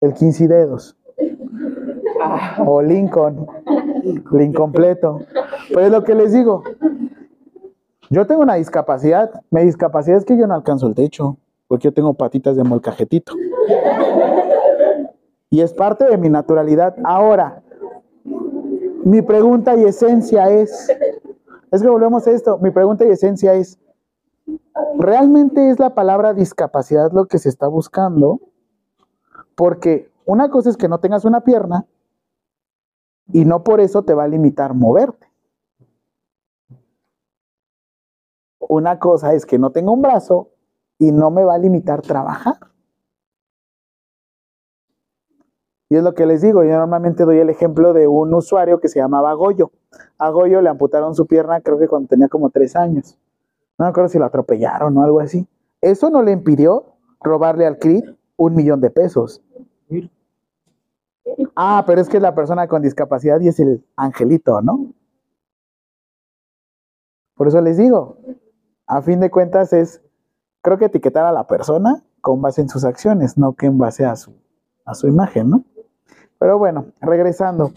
el 15 dedos. O Lincoln, el incompleto. Pues es lo que les digo. Yo tengo una discapacidad. Mi discapacidad es que yo no alcanzo el techo, porque yo tengo patitas de molcajetito. Y es parte de mi naturalidad. Ahora, mi pregunta y esencia es, es que volvemos a esto, mi pregunta y esencia es, ¿realmente es la palabra discapacidad lo que se está buscando? Porque una cosa es que no tengas una pierna y no por eso te va a limitar moverte. Una cosa es que no tenga un brazo y no me va a limitar trabajar. Y es lo que les digo, yo normalmente doy el ejemplo de un usuario que se llamaba Goyo. A Goyo le amputaron su pierna creo que cuando tenía como tres años. No me acuerdo si lo atropellaron o algo así. Eso no le impidió robarle al CRIT un millón de pesos. Ah, pero es que es la persona con discapacidad y es el angelito, ¿no? Por eso les digo, a fin de cuentas es, creo que etiquetar a la persona con base en sus acciones, no que en base a su, a su imagen, ¿no? Pero bueno, regresando.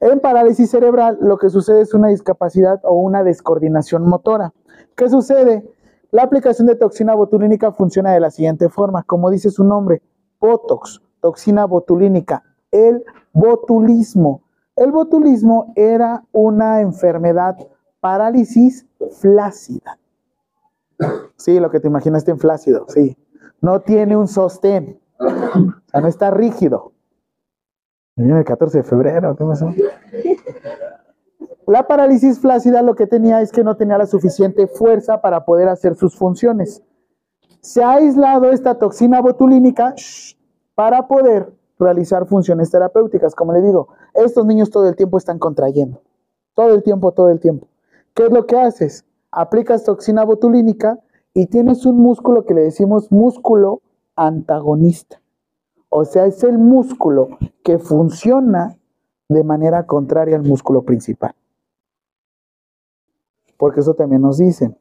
En parálisis cerebral lo que sucede es una discapacidad o una descoordinación motora. ¿Qué sucede? La aplicación de toxina botulínica funciona de la siguiente forma, como dice su nombre, Botox, toxina botulínica, el botulismo. El botulismo era una enfermedad parálisis flácida. Sí, lo que te imaginaste en flácido, sí. No tiene un sostén, o sea, no está rígido. el 14 de febrero, ¿qué pasó? La parálisis flácida lo que tenía es que no tenía la suficiente fuerza para poder hacer sus funciones. Se ha aislado esta toxina botulínica para poder realizar funciones terapéuticas. Como le digo, estos niños todo el tiempo están contrayendo. Todo el tiempo, todo el tiempo. ¿Qué es lo que haces? Aplicas toxina botulínica y tienes un músculo que le decimos músculo antagonista. O sea, es el músculo que funciona de manera contraria al músculo principal. Porque eso también nos dicen.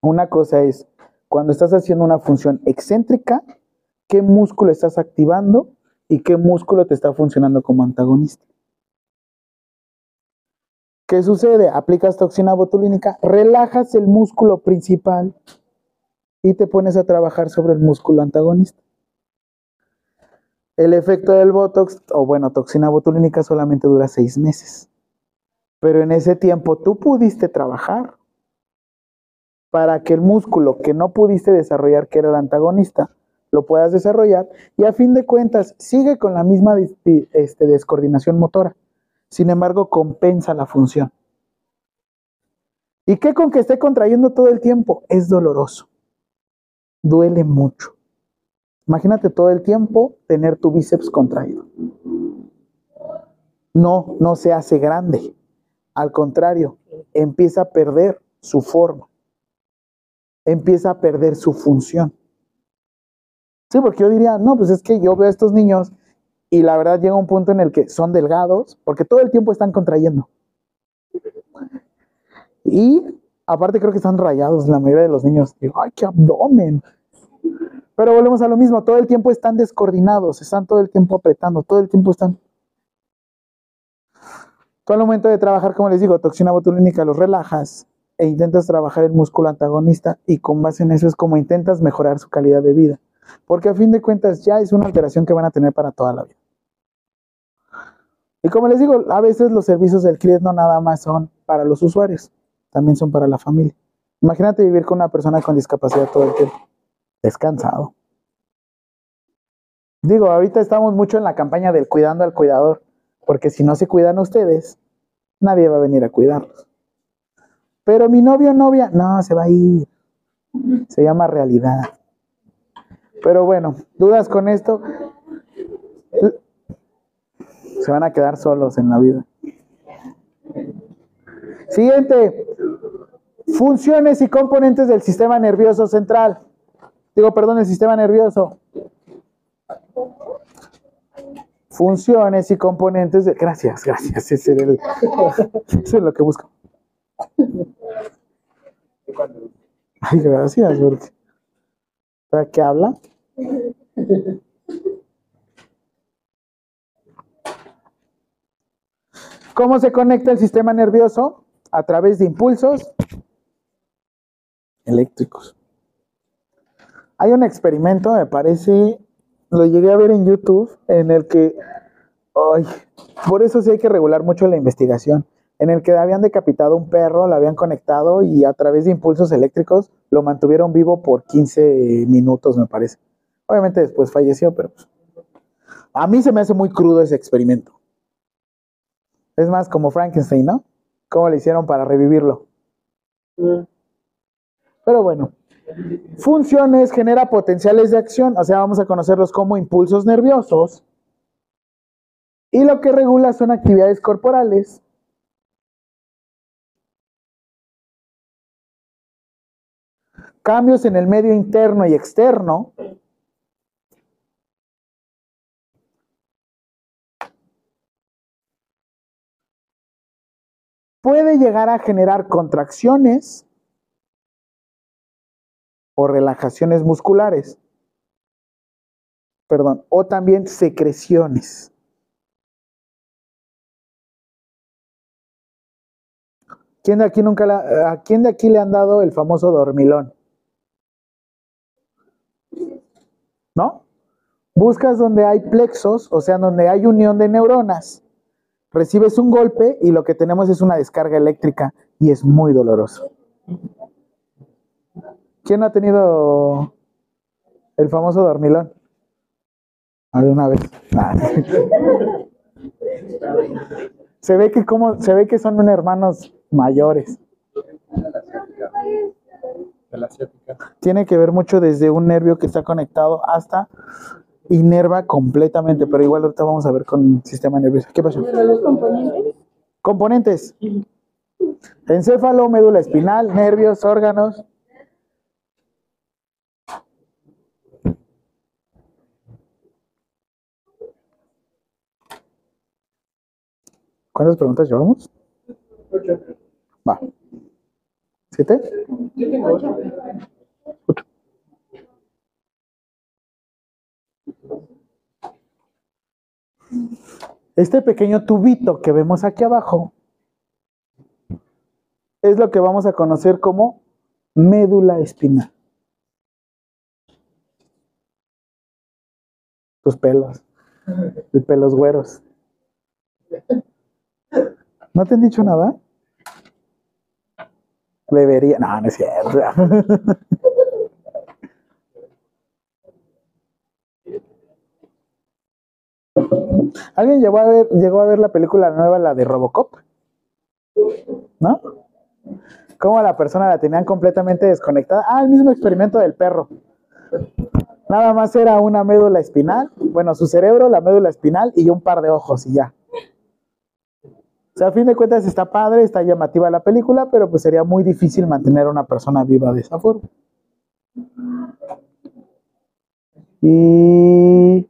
Una cosa es, cuando estás haciendo una función excéntrica, ¿qué músculo estás activando y qué músculo te está funcionando como antagonista? ¿Qué sucede? Aplicas toxina botulínica, relajas el músculo principal y te pones a trabajar sobre el músculo antagonista. El efecto del Botox, o bueno, toxina botulínica solamente dura seis meses. Pero en ese tiempo tú pudiste trabajar para que el músculo que no pudiste desarrollar, que era el antagonista, lo puedas desarrollar y a fin de cuentas sigue con la misma este, descoordinación motora. Sin embargo, compensa la función. ¿Y qué con que esté contrayendo todo el tiempo? Es doloroso. Duele mucho. Imagínate todo el tiempo tener tu bíceps contraído. No, no se hace grande. Al contrario, empieza a perder su forma. Empieza a perder su función. Sí, porque yo diría, no, pues es que yo veo a estos niños y la verdad llega un punto en el que son delgados porque todo el tiempo están contrayendo. Y Aparte creo que están rayados la mayoría de los niños. Digo, ay, qué abdomen. Pero volvemos a lo mismo, todo el tiempo están descoordinados, están todo el tiempo apretando, todo el tiempo están... Tú al momento de trabajar, como les digo, toxina botulínica, los relajas e intentas trabajar el músculo antagonista y con base en eso es como intentas mejorar su calidad de vida. Porque a fin de cuentas ya es una alteración que van a tener para toda la vida. Y como les digo, a veces los servicios del CRIED no nada más son para los usuarios, también son para la familia. Imagínate vivir con una persona con discapacidad todo el tiempo. Descansado. Digo, ahorita estamos mucho en la campaña del cuidando al cuidador, porque si no se cuidan ustedes, nadie va a venir a cuidarlos. Pero mi novio novia, no, se va a ir. Se llama realidad. Pero bueno, dudas con esto. Se van a quedar solos en la vida. Siguiente. Funciones y componentes del sistema nervioso central. Digo, perdón, el sistema nervioso. Funciones y componentes de... Gracias, gracias. Ese. Eso es lo que busco. Ay, gracias, porque... ¿Para qué habla? ¿Cómo se conecta el sistema nervioso? A través de impulsos eléctricos. Hay un experimento, me parece, lo llegué a ver en YouTube, en el que, ay, por eso sí hay que regular mucho la investigación, en el que habían decapitado un perro, lo habían conectado y a través de impulsos eléctricos lo mantuvieron vivo por 15 minutos, me parece. Obviamente después falleció, pero pues, a mí se me hace muy crudo ese experimento. Es más como Frankenstein, ¿no? ¿Cómo le hicieron para revivirlo? Pero bueno, funciones genera potenciales de acción, o sea, vamos a conocerlos como impulsos nerviosos. Y lo que regula son actividades corporales. Cambios en el medio interno y externo. Puede llegar a generar contracciones o relajaciones musculares. Perdón, o también secreciones. ¿Quién de aquí nunca a quién de aquí le han dado el famoso dormilón? ¿No? Buscas donde hay plexos, o sea, donde hay unión de neuronas. Recibes un golpe y lo que tenemos es una descarga eléctrica y es muy doloroso. ¿Quién ha tenido el famoso dormilón? ¿Alguna vez? Se ve que como, se ve que son hermanos mayores. Tiene que ver mucho desde un nervio que está conectado hasta inerva completamente, pero igual ahorita vamos a ver con el sistema nervioso. ¿Qué pasó? componentes? Componentes. Encéfalo, médula espinal, nervios, órganos. ¿Cuántas preguntas llevamos? Ocho. Va. ¿Siete? Yo tengo ocho. Ocho. Este pequeño tubito que vemos aquí abajo es lo que vamos a conocer como médula espinal. Tus pelos, de pelos güeros. ¿No te han dicho nada? Debería. No, no es cierto. ¿Alguien llegó a ver, llegó a ver la película nueva, la de Robocop? ¿No? ¿Cómo la persona la tenían completamente desconectada? Ah, el mismo experimento del perro. Nada más era una médula espinal, bueno, su cerebro, la médula espinal y un par de ojos y ya. O sea, a fin de cuentas está padre, está llamativa la película, pero pues sería muy difícil mantener a una persona viva de esa forma. Y...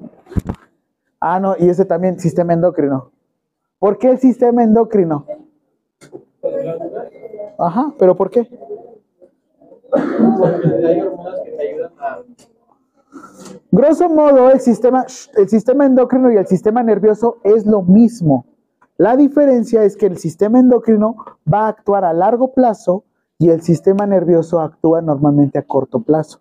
Ah, no, y ese también, sistema endocrino. ¿Por qué el sistema endocrino? Ajá, pero ¿por qué? Porque hay hormonas que te ayudan a. Grosso modo, el sistema, el sistema endocrino y el sistema nervioso es lo mismo. La diferencia es que el sistema endocrino va a actuar a largo plazo y el sistema nervioso actúa normalmente a corto plazo.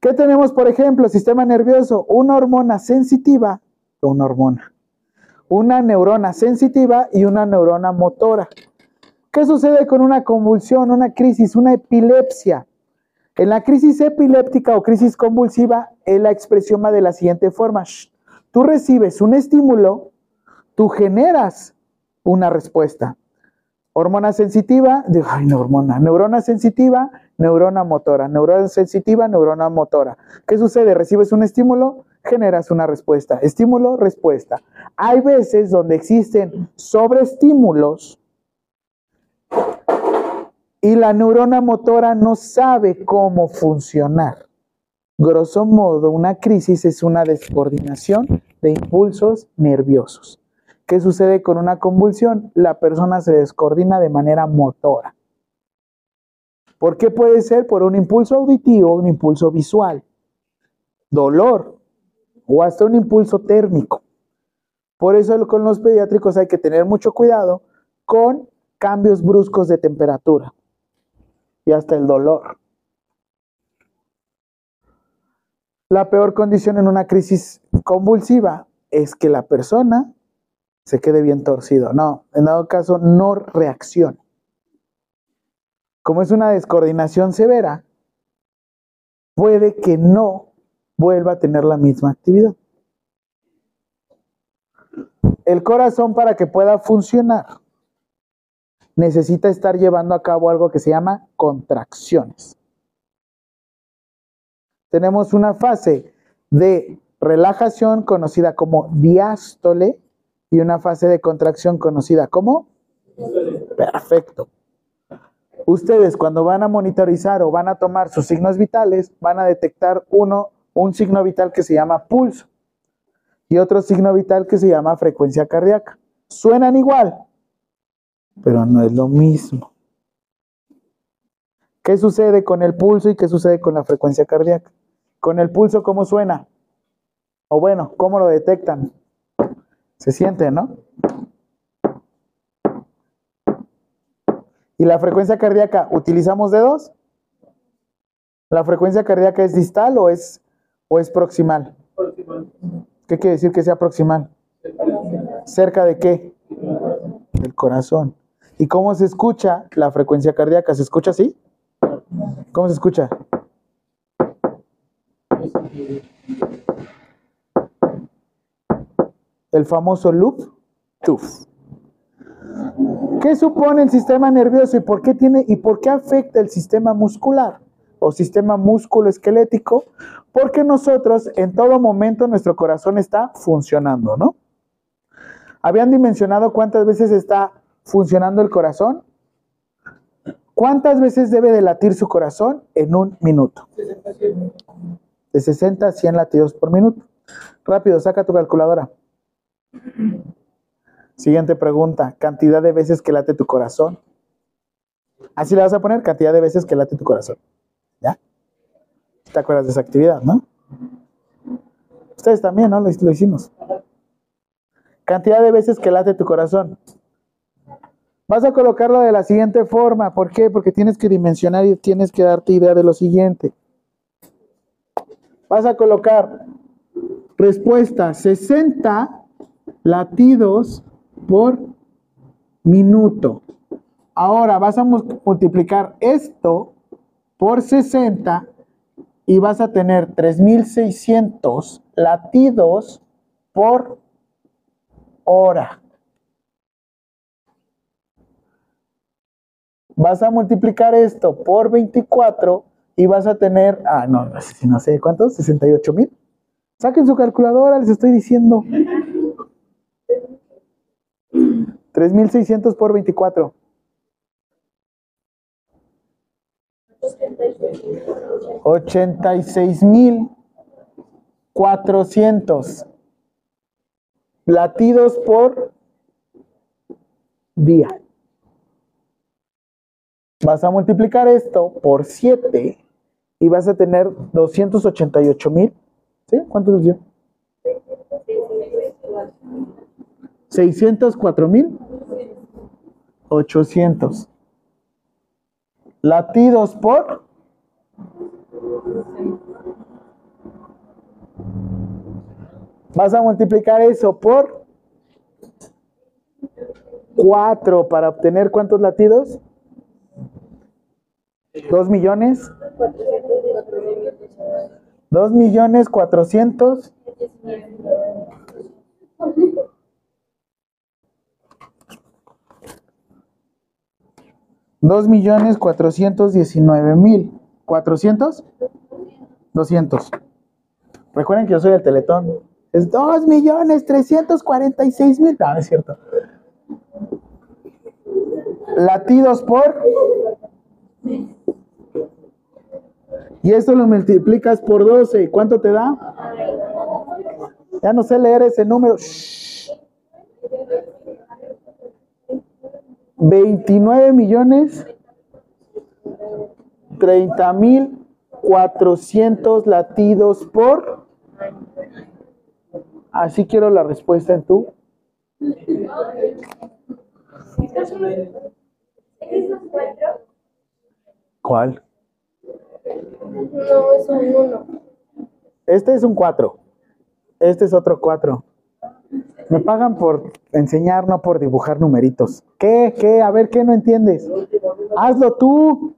¿Qué tenemos, por ejemplo? Sistema nervioso, una hormona sensitiva, una hormona, una neurona sensitiva y una neurona motora. ¿Qué sucede con una convulsión, una crisis, una epilepsia? En la crisis epiléptica o crisis convulsiva, la expresión va de la siguiente forma. Tú recibes un estímulo, tú generas una respuesta. Hormona sensitiva, ay, no, hormona, neurona sensitiva, neurona motora, neurona sensitiva, neurona motora. ¿Qué sucede? Recibes un estímulo, generas una respuesta. Estímulo, respuesta. Hay veces donde existen sobreestímulos y la neurona motora no sabe cómo funcionar. Grosso modo, una crisis es una descoordinación de impulsos nerviosos. ¿Qué sucede con una convulsión? La persona se descoordina de manera motora. ¿Por qué puede ser? Por un impulso auditivo, un impulso visual, dolor o hasta un impulso térmico. Por eso con los pediátricos hay que tener mucho cuidado con cambios bruscos de temperatura y hasta el dolor. La peor condición en una crisis convulsiva es que la persona se quede bien torcido. No, en dado caso no reaccione. Como es una descoordinación severa, puede que no vuelva a tener la misma actividad. El corazón para que pueda funcionar necesita estar llevando a cabo algo que se llama contracciones. Tenemos una fase de relajación conocida como diástole y una fase de contracción conocida como perfecto. Ustedes cuando van a monitorizar o van a tomar sus signos vitales, van a detectar uno, un signo vital que se llama pulso y otro signo vital que se llama frecuencia cardíaca. Suenan igual, pero no es lo mismo. ¿Qué sucede con el pulso y qué sucede con la frecuencia cardíaca? Con el pulso, ¿cómo suena? O bueno, ¿cómo lo detectan? Se siente, ¿no? ¿Y la frecuencia cardíaca utilizamos dedos? ¿La frecuencia cardíaca es distal o es, o es proximal? ¿Qué quiere decir que sea proximal? ¿Cerca de qué? Del corazón. ¿Y cómo se escucha la frecuencia cardíaca? ¿Se escucha así? ¿Cómo se escucha? El famoso loop tooth. ¿Qué supone el sistema nervioso y por qué tiene y por qué afecta el sistema muscular o sistema músculo-esquelético? Porque nosotros en todo momento nuestro corazón está funcionando, ¿no? ¿Habían dimensionado cuántas veces está funcionando el corazón? ¿Cuántas veces debe de latir su corazón en un minuto? De 60 a 100 latidos por minuto. Rápido, saca tu calculadora. Siguiente pregunta, cantidad de veces que late tu corazón. Así le vas a poner cantidad de veces que late tu corazón. ¿Ya? ¿Te acuerdas de esa actividad, no? Ustedes también, ¿no? Lo, lo hicimos. Cantidad de veces que late tu corazón. Vas a colocarlo de la siguiente forma. ¿Por qué? Porque tienes que dimensionar y tienes que darte idea de lo siguiente. Vas a colocar respuesta 60 latidos por minuto. Ahora vas a multiplicar esto por 60 y vas a tener 3600 latidos por hora. vas a multiplicar esto por 24 y vas a tener, ah, no, no sé, no sé cuántos, 68 mil. Saquen su calculadora, les estoy diciendo. 3600 por 24. 86 mil 400 latidos por día. Vas a multiplicar esto por 7 y vas a tener 288 mil. ¿Sí? ¿Cuánto les dio? 604 mil 800. Latidos por Vas a multiplicar eso por 4 para obtener cuántos latidos? 2 millones. 2 millones 400. Dos millones cuatrocientos diecinueve mil. ¿Cuatrocientos? Doscientos. Recuerden que yo soy el teletón. Es dos millones trescientos cuarenta y seis mil. No, no es cierto. Latidos por. Y esto lo multiplicas por 12. ¿Cuánto te da? Ya no sé leer ese número. Shh. 29 millones 30 mil 400 latidos por. Así quiero la respuesta en tú. ¿Cuál? No, es un uno. Este es un 4. Este es otro 4. Me pagan por enseñar, no por dibujar numeritos. ¿Qué? ¿Qué? A ver, ¿qué no entiendes? Hazlo tú.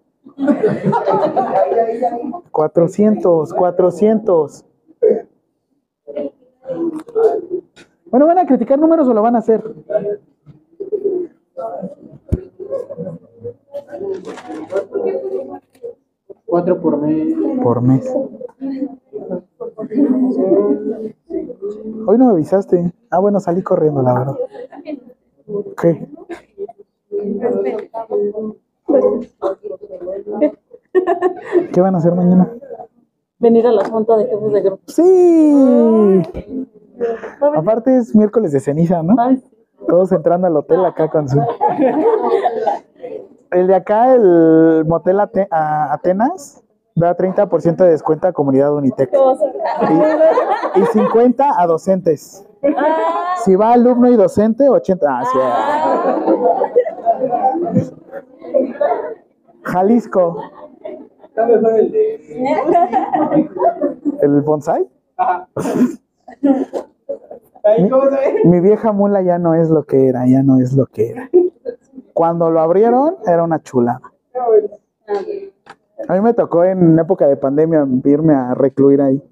400, 400. Bueno, ¿van a criticar números o lo van a hacer? Cuatro por mes. Por mes. Hoy no me avisaste. Ah, bueno, salí corriendo, la verdad. ¿Qué? ¿Qué van a hacer mañana? Venir a la junta de jefes de grupo. Sí. Aparte es miércoles de ceniza, ¿no? Todos entrando al hotel acá con su... El de acá, el motel Atenas, da 30% de descuento a comunidad Unitec. Y, y 50 a docentes. Si va alumno y docente, 80. Ah, sí. Jalisco, el bonsai. Ajá. Ahí, ¿cómo se ve? Mi vieja mula ya no es lo que era, ya no es lo que era. Cuando lo abrieron, era una chulada. A mí me tocó en época de pandemia irme a recluir ahí.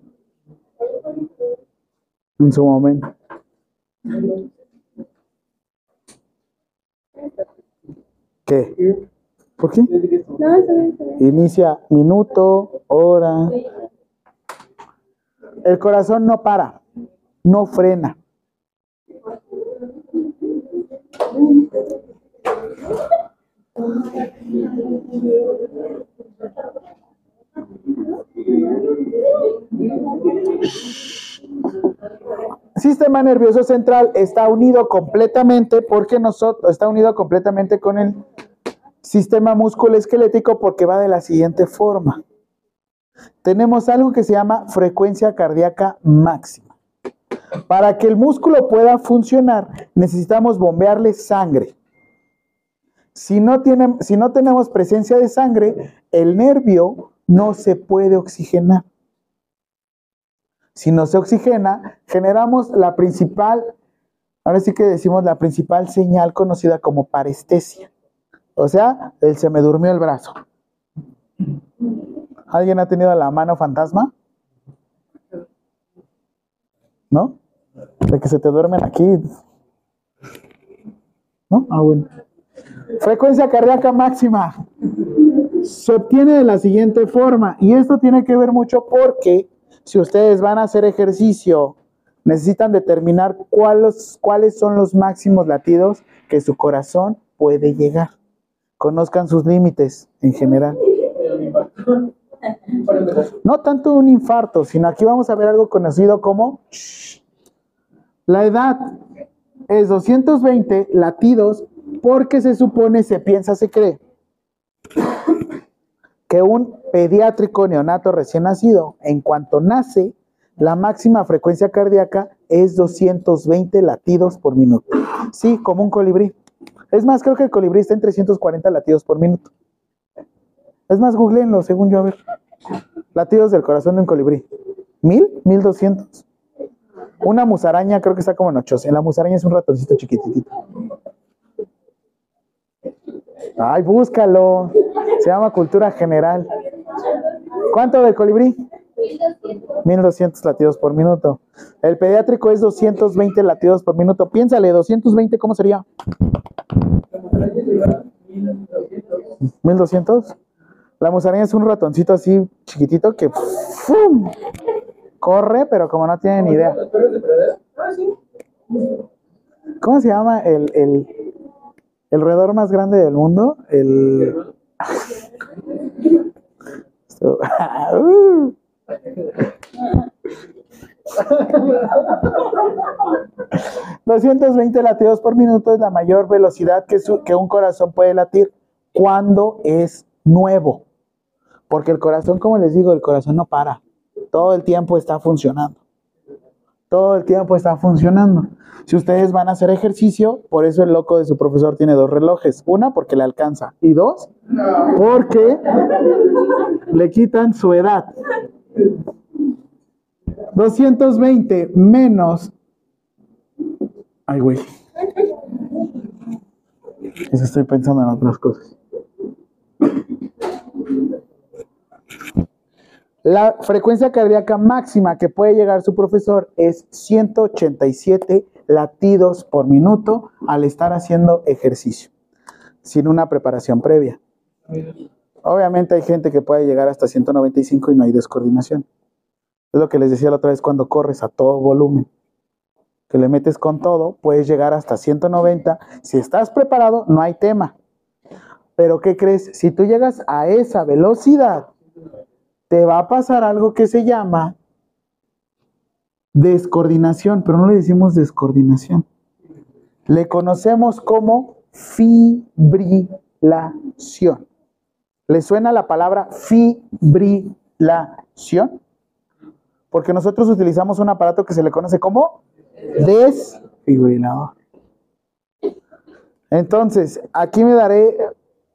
En su momento. ¿Qué? ¿Por qué? No, está bien, está bien. Inicia minuto, hora. El corazón no para, no frena. Sistema nervioso central está unido completamente porque nosotros está unido completamente con el sistema musculoesquelético porque va de la siguiente forma. Tenemos algo que se llama frecuencia cardíaca máxima. Para que el músculo pueda funcionar, necesitamos bombearle sangre. Si no, tiene- si no tenemos presencia de sangre, el nervio no se puede oxigenar. Si no se oxigena, generamos la principal, ahora sí que decimos la principal señal conocida como parestesia. O sea, el se me durmió el brazo. ¿Alguien ha tenido la mano fantasma? ¿No? De que se te duermen aquí. ¿No? Ah, bueno. Frecuencia cardíaca máxima. Se obtiene de la siguiente forma. Y esto tiene que ver mucho porque si ustedes van a hacer ejercicio, necesitan determinar cuáles, cuáles son los máximos latidos que su corazón puede llegar. Conozcan sus límites en general. No tanto un infarto, sino aquí vamos a ver algo conocido como shh. la edad es 220 latidos porque se supone, se piensa, se cree que un pediátrico neonato recién nacido, en cuanto nace, la máxima frecuencia cardíaca es 220 latidos por minuto. Sí, como un colibrí. Es más, creo que el colibrí está en 340 latidos por minuto. Es más, googleenlo, según yo, a ver. Latidos del corazón de un colibrí. ¿Mil? ¿Mil doscientos? Una musaraña creo que está como en 800. La musaraña es un ratoncito chiquitito. Ay, búscalo. Se llama cultura general. ¿Cuánto del colibrí? 1200 latidos por minuto. El pediátrico es 220 latidos por minuto. Piénsale, 220, ¿cómo sería? 1200. La musaraña es un ratoncito así chiquitito que ¡fum! corre, pero como no tiene ni idea. ¿Cómo se llama el, el, el roedor más grande del mundo? El. Uh. 220 latidos por minuto es la mayor velocidad que, que un corazón puede latir cuando es nuevo. Porque el corazón, como les digo, el corazón no para. Todo el tiempo está funcionando. Todo el tiempo está funcionando. Si ustedes van a hacer ejercicio, por eso el loco de su profesor tiene dos relojes. Una, porque le alcanza. Y dos, porque le quitan su edad. 220 menos. Ay, güey. Estoy pensando en otras cosas. La frecuencia cardíaca máxima que puede llegar su profesor es 187 latidos por minuto al estar haciendo ejercicio, sin una preparación previa. Obviamente hay gente que puede llegar hasta 195 y no hay descoordinación. Es lo que les decía la otra vez cuando corres a todo volumen. Que le metes con todo, puedes llegar hasta 190. Si estás preparado, no hay tema. Pero ¿qué crees? Si tú llegas a esa velocidad, te va a pasar algo que se llama descoordinación, pero no le decimos descoordinación. Le conocemos como fibrilación. ¿Le suena la palabra fibrilación? Porque nosotros utilizamos un aparato que se le conoce como desfibrilador. Entonces, aquí me daré,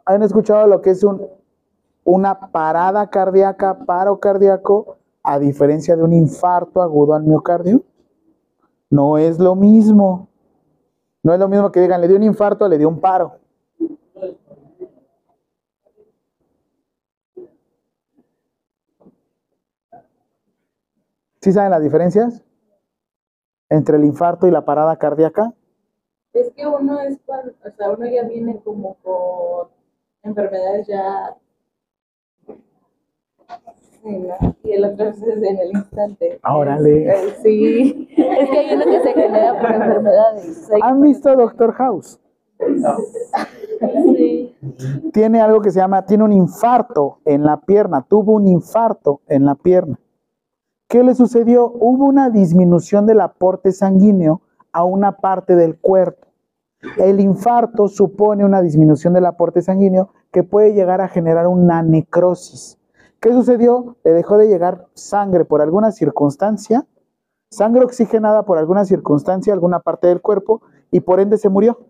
¿han escuchado lo que es un una parada cardíaca, paro cardíaco, a diferencia de un infarto agudo al miocardio? No es lo mismo. No es lo mismo que digan, le dio un infarto, le dio un paro. ¿Sí saben las diferencias entre el infarto y la parada cardíaca? Es que uno es cuando, o sea, uno ya viene como con enfermedades ya y el otro es en el instante. Órale. Eh, sí, es que hay uno que se genera por enfermedades. ¿Han visto Doctor House? Sí. Tiene algo que se llama, tiene un infarto en la pierna, tuvo un infarto en la pierna. ¿Qué le sucedió? Hubo una disminución del aporte sanguíneo a una parte del cuerpo. El infarto supone una disminución del aporte sanguíneo que puede llegar a generar una necrosis. ¿Qué sucedió? Le dejó de llegar sangre por alguna circunstancia, sangre oxigenada por alguna circunstancia, alguna parte del cuerpo, y por ende se murió.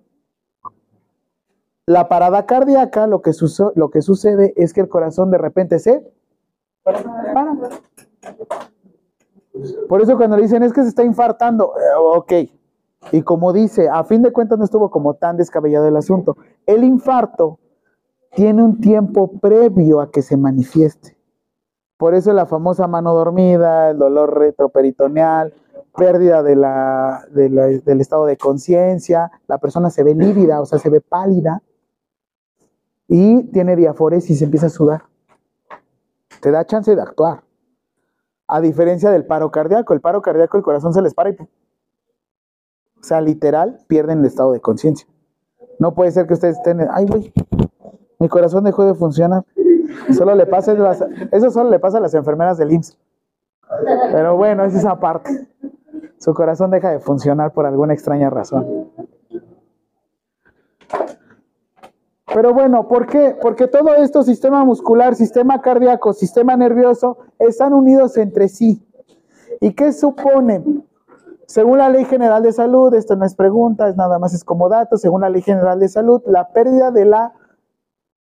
La parada cardíaca, lo que, sucede es que el corazón de repente se. Por eso cuando le dicen es que se está infartando, eh, ok. Y como dice, a fin de cuentas no estuvo como tan descabellado el asunto. El infarto tiene un tiempo previo a que se manifieste. Por eso la famosa mano dormida, el dolor retroperitoneal, pérdida de la, del estado de conciencia, la persona se ve lívida, o sea, se ve pálida y tiene diaforesis y se empieza a sudar. Te da chance de actuar. A diferencia del paro cardíaco, el paro cardíaco, el corazón se les para y... O sea, literal, pierden el estado de conciencia. No puede ser que ustedes estén... Ay, güey, mi corazón dejó de funcionar. Solo le pasa eso solo le pasa a las enfermeras del IMSS. Pero bueno, es esa parte. Su corazón deja de funcionar por alguna extraña razón. Pero bueno, ¿por qué? Porque todo esto, sistema muscular, sistema cardíaco, sistema nervioso, están unidos entre sí. ¿Y qué supone? Según la Ley General de Salud, esto no es pregunta, es nada más es como dato, según la Ley General de Salud, la pérdida de la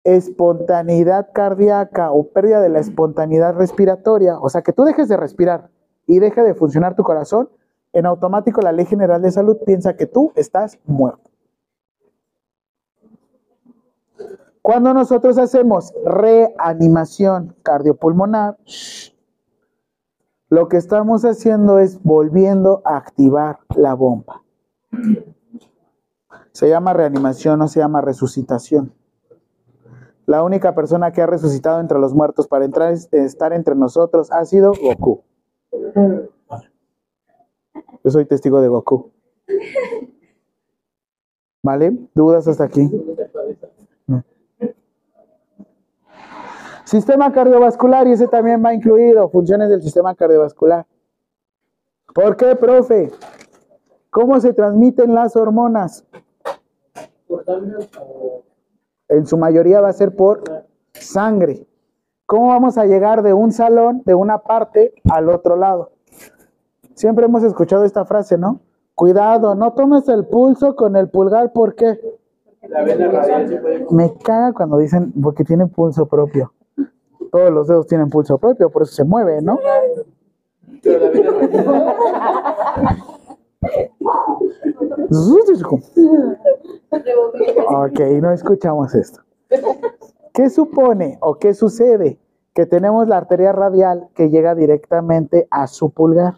espontaneidad cardíaca o pérdida de la espontaneidad respiratoria, o sea, que tú dejes de respirar y deje de funcionar tu corazón, en automático la Ley General de Salud piensa que tú estás muerto. Cuando nosotros hacemos reanimación cardiopulmonar, lo que estamos haciendo es volviendo a activar la bomba. Se llama reanimación, no se llama resucitación. La única persona que ha resucitado entre los muertos para entrar, estar entre nosotros ha sido Goku. Yo soy testigo de Goku. ¿Vale? ¿Dudas hasta aquí? Sistema cardiovascular, y ese también va incluido, funciones del sistema cardiovascular. ¿Por qué, profe? ¿Cómo se transmiten las hormonas? En su mayoría va a ser por sangre. ¿Cómo vamos a llegar de un salón, de una parte, al otro lado? Siempre hemos escuchado esta frase, ¿no? Cuidado, no tomes el pulso con el pulgar, ¿por qué? Me caga cuando dicen porque tiene pulso propio todos los dedos tienen pulso propio, por eso se mueve, ¿no? Ok, no escuchamos esto. ¿Qué supone o qué sucede? Que tenemos la arteria radial que llega directamente a su pulgar.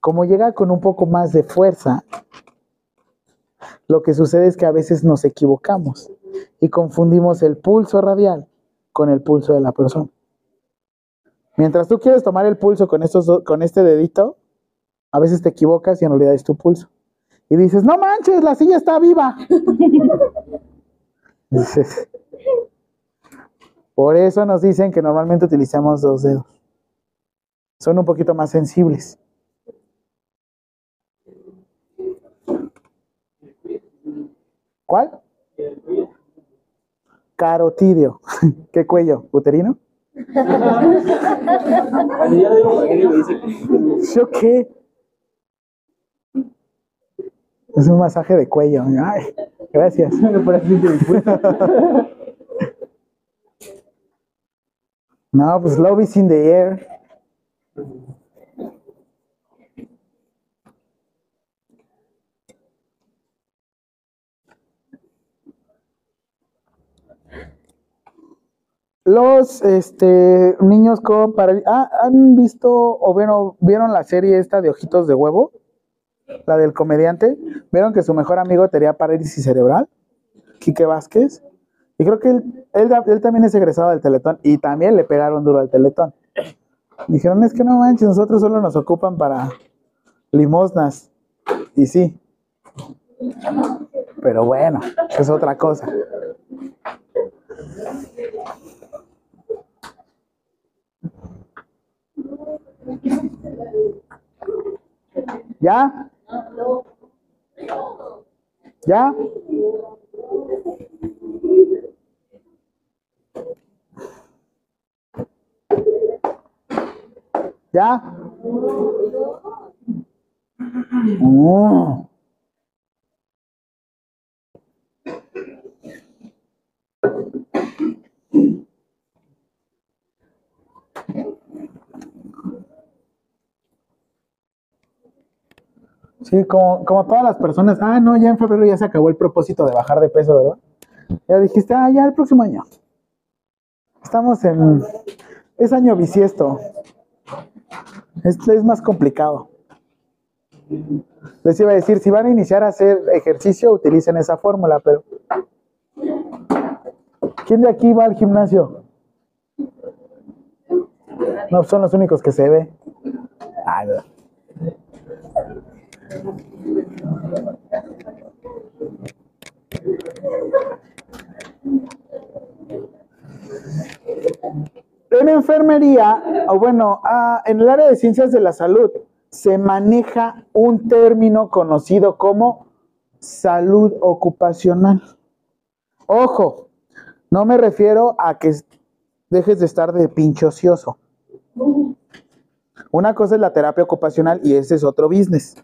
Como llega con un poco más de fuerza, lo que sucede es que a veces nos equivocamos y confundimos el pulso radial con el pulso de la persona. Mientras tú quieres tomar el pulso con, estos, con este dedito, a veces te equivocas y en realidad es tu pulso. Y dices, no manches, la silla está viva. dices, por eso nos dicen que normalmente utilizamos dos dedos. Son un poquito más sensibles. ¿Cuál? Carotidio. ¿Qué cuello? ¿Uterino? ¿Yo qué? Es un masaje de cuello. Ay, gracias. no, pues love is in the air. Los este, niños con parálisis. Ah, ¿Han visto o vieron, vieron la serie esta de Ojitos de Huevo? La del comediante. ¿Vieron que su mejor amigo tenía parálisis cerebral? Quique Vázquez. Y creo que él, él, también es egresado del Teletón y también le pegaron duro al Teletón. Dijeron, es que no manches, nosotros solo nos ocupan para limosnas. Y sí. Pero bueno, es otra cosa. ¿Ya? ¿Ya? ¿Ya? Oh. Sí, como, como todas las personas, ah, no, ya en febrero ya se acabó el propósito de bajar de peso, ¿verdad? Ya dijiste, ah, ya el próximo año. Estamos en, es año bisiesto. Esto es más complicado. Les iba a decir, si van a iniciar a hacer ejercicio, utilicen esa fórmula, pero... ¿Quién de aquí va al gimnasio? No, son los únicos que se ve. Ay, en enfermería, o bueno, ah, en el área de ciencias de la salud, se maneja un término conocido como salud ocupacional. Ojo, no me refiero a que dejes de estar de pinche ocioso. Una cosa es la terapia ocupacional y ese es otro business.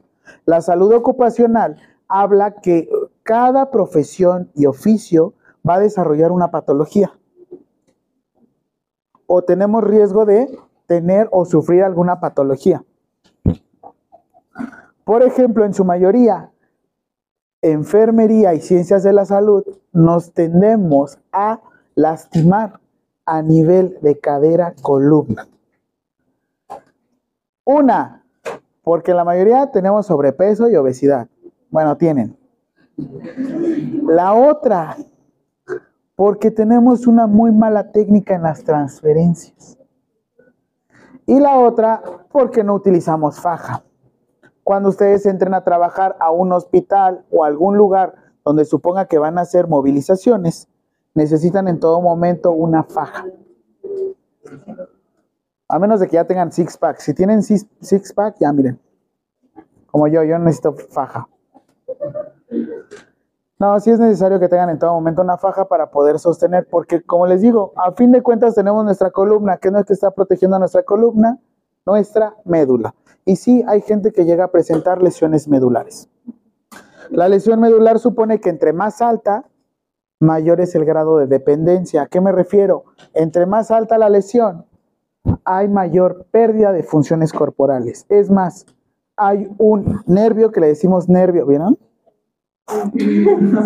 La salud ocupacional habla que cada profesión y oficio va a desarrollar una patología. O tenemos riesgo de tener o sufrir alguna patología. Por ejemplo, en su mayoría, enfermería y ciencias de la salud nos tendemos a lastimar a nivel de cadera columna. Una, porque la mayoría tenemos sobrepeso y obesidad. Bueno, tienen. La otra, porque tenemos una muy mala técnica en las transferencias. Y la otra, porque no utilizamos faja. Cuando ustedes entren a trabajar a un hospital o algún lugar donde suponga que van a hacer movilizaciones, necesitan en todo momento una faja. A menos de que ya tengan six pack. Si tienen six, pack, ya miren. Como yo, yo necesito faja. No, sí es necesario que tengan en todo momento una faja para poder sostener, porque como les digo, a fin de cuentas tenemos nuestra columna, que no es que está protegiendo nuestra columna, nuestra médula. Y sí hay gente que llega a presentar lesiones medulares. La lesión medular supone que entre más alta, mayor es el grado de dependencia. ¿A qué me refiero? Entre más alta la lesión, hay mayor pérdida de funciones corporales. Es más, hay un nervio que le decimos nervio, ¿vieron?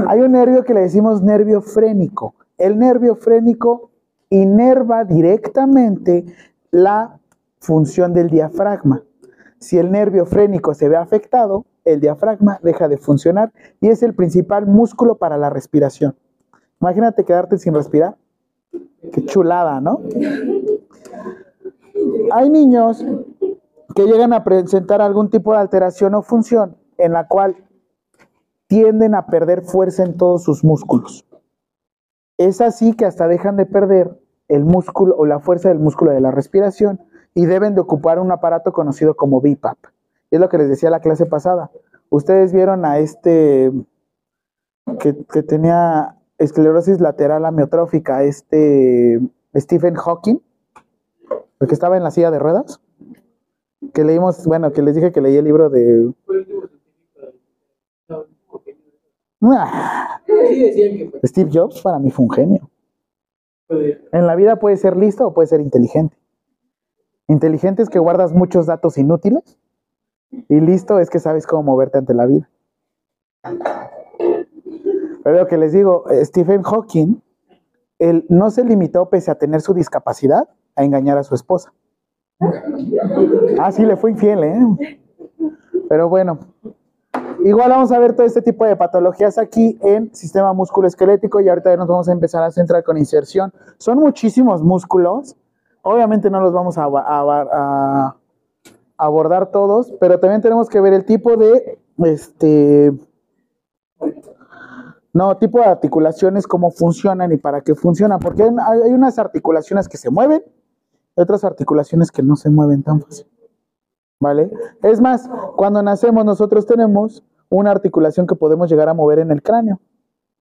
Hay un nervio que le decimos nervio frénico. El nervio frénico inerva directamente la función del diafragma. Si el nervio frénico se ve afectado, el diafragma deja de funcionar y es el principal músculo para la respiración. Imagínate quedarte sin respirar. Qué chulada, ¿no? Hay niños que llegan a presentar algún tipo de alteración o función en la cual tienden a perder fuerza en todos sus músculos. Es así que hasta dejan de perder el músculo o la fuerza del músculo de la respiración y deben de ocupar un aparato conocido como BIPAP. Es lo que les decía la clase pasada. Ustedes vieron a este que, que tenía esclerosis lateral amiotrófica, este Stephen Hawking, el que estaba en la silla de ruedas, que leímos, bueno, que les dije que leí el libro de... Ah, Steve Jobs para mí fue un genio. En la vida puede ser listo o puede ser inteligente. Inteligente es que guardas muchos datos inútiles y listo es que sabes cómo moverte ante la vida. Pero lo que les digo, eh, Stephen Hawking, él no se limitó, pese a tener su discapacidad, a engañar a su esposa. Ah, sí, le fue infiel, ¿eh? Pero bueno, igual vamos a ver todo este tipo de patologías aquí en sistema musculoesquelético y ahorita nos vamos a empezar a centrar con inserción. Son muchísimos músculos, obviamente no los vamos a, abordar todos, pero también tenemos que ver el tipo de, este, no, tipo de articulaciones, cómo funcionan y para qué funcionan, porque hay unas articulaciones que se mueven otras articulaciones que no se mueven tan fácil. ¿Vale? Es más, cuando nacemos nosotros tenemos una articulación que podemos llegar a mover en el cráneo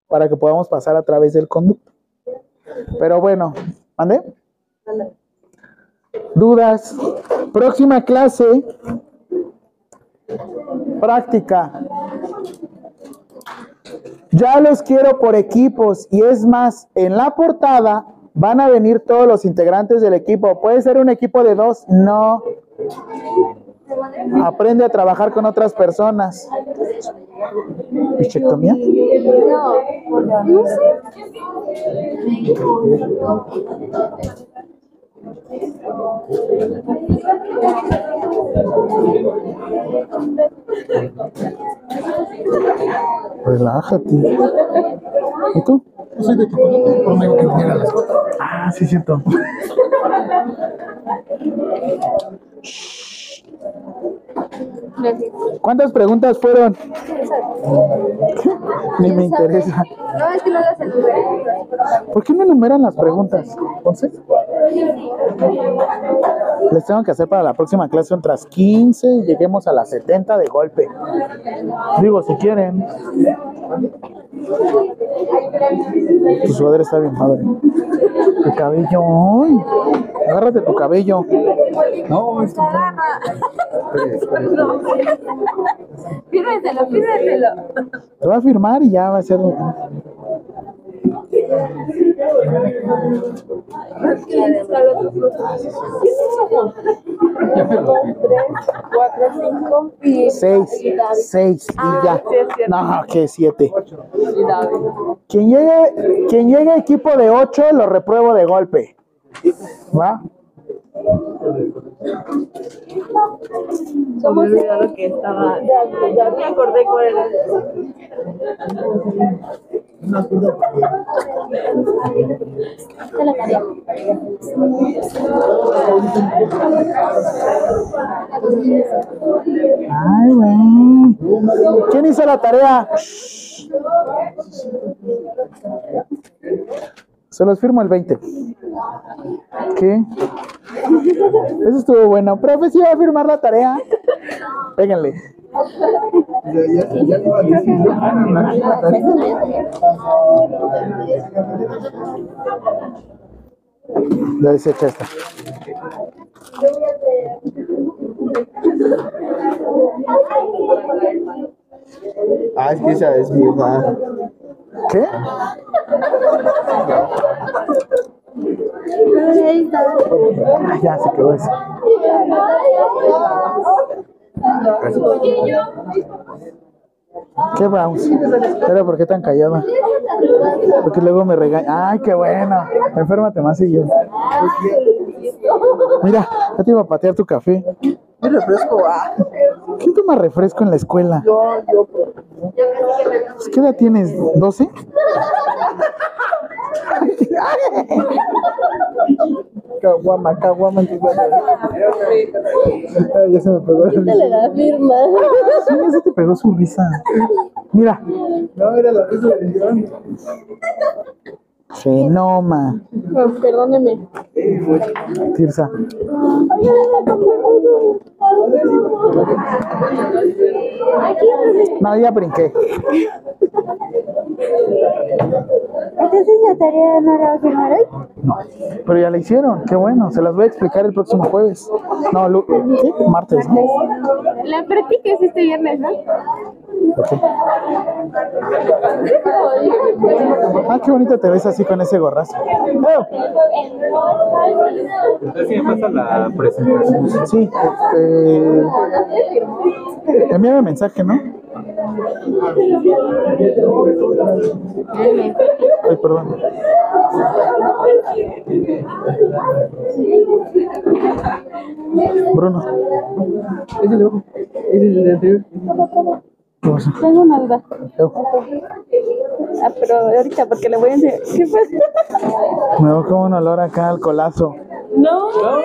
para que podamos pasar a través del conducto. Pero bueno, ¿mande? Dudas. Próxima clase. Práctica. Ya los quiero por equipos y es más, en la portada van a venir todos los integrantes del equipo. ¿Puede ser un equipo de dos? No. Aprende a trabajar con otras personas. ¿Bichectomía? No, no sé. Relájate. ¿Y tú? Yo soy de que viniera las Ah, sí, cierto. ¿Cuántas preguntas fueron? Ni me interesa. No, es que no las enumeré. ¿Por qué no enumeran las preguntas? Entonces, les tengo que hacer para la próxima clase otras 15 y lleguemos a las 70 de golpe. Digo, si quieren. Tu sudadera está bien padre. Tu cabello. Ay, agárrate tu cabello. No, esto Fírmeselo, fírmeselo. Te va a firmar y ya va a ser. Cuatro, cinco y Seis. Seis y ya. es cierto. No, que siete. Quien llegue, quien llegue equipo de ocho lo repruebo de golpe. ¿Va? Somos olvidado que estaba. Ya me acordé cuál era. Ay, güey. ¿Quién hizo la tarea? Se los firmo el 20. ¿Qué? Eso estuvo bueno. Profe, ¿sí va a firmar la tarea? Péguenle. ya, ya, ya iba a decir yo. Ya desecha esta. Ah, es que esa es mi hija. ¿Qué? Ah, ya se quedó eso. ¿Qué Browns? Pero ¿por qué tan callada? Porque luego me regaña. ¡Ay, qué bueno! Enférmate más y yo. Mira, ya te iba a patear tu café. Mi refresco, ah. ¿Quién toma refresco en la escuela? Yo, yo, Pues, ¿Qué edad tienes? ¿12? caguama, caguama. Ay, Ya se me pegó la le da firma? Sí, ya se te pegó su risa. Mira, No, era la risa de León. Genoma. Perdóneme. Tirsa. No, ya brinqué. Entonces la tarea no la va a firmar hoy. No, pero ya la hicieron. Qué bueno. Se las voy a explicar el próximo jueves. No, lu- ¿qué? Martes, ¿no? La práctica es este viernes, ¿no? Ok. Ah, qué bonito te ves así con ese gorrazo. Oh, Así me pasa la presentación. sí. Eh, envíame mensaje, ¿no? Ay, perdón. Bruno. Ese es el. Ese es el de anterior. ¿qué pasa? Tengo una duda. Ah, pero ahorita porque le voy a enseñar. ¿Qué pasa? Me veo como un olor acá al colazo. No,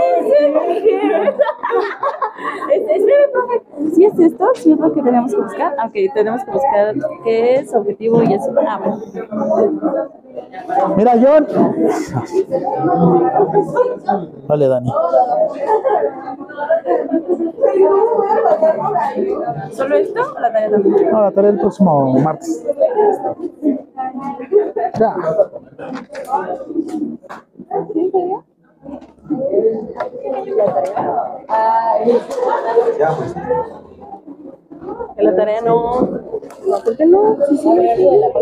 ¿es Espera, profe. ¿Sí es esto? ¿Sí es lo que tenemos que buscar? Ah, Ok, tenemos que buscar qué es objetivo y eso. Ah, bueno. Mira, John. Vale, Dani. ¿Solo esto o la tarea también? No, la tarea el próximo martes. Ya. Que la tarea no. No, ¿por qué no? Sí, sí.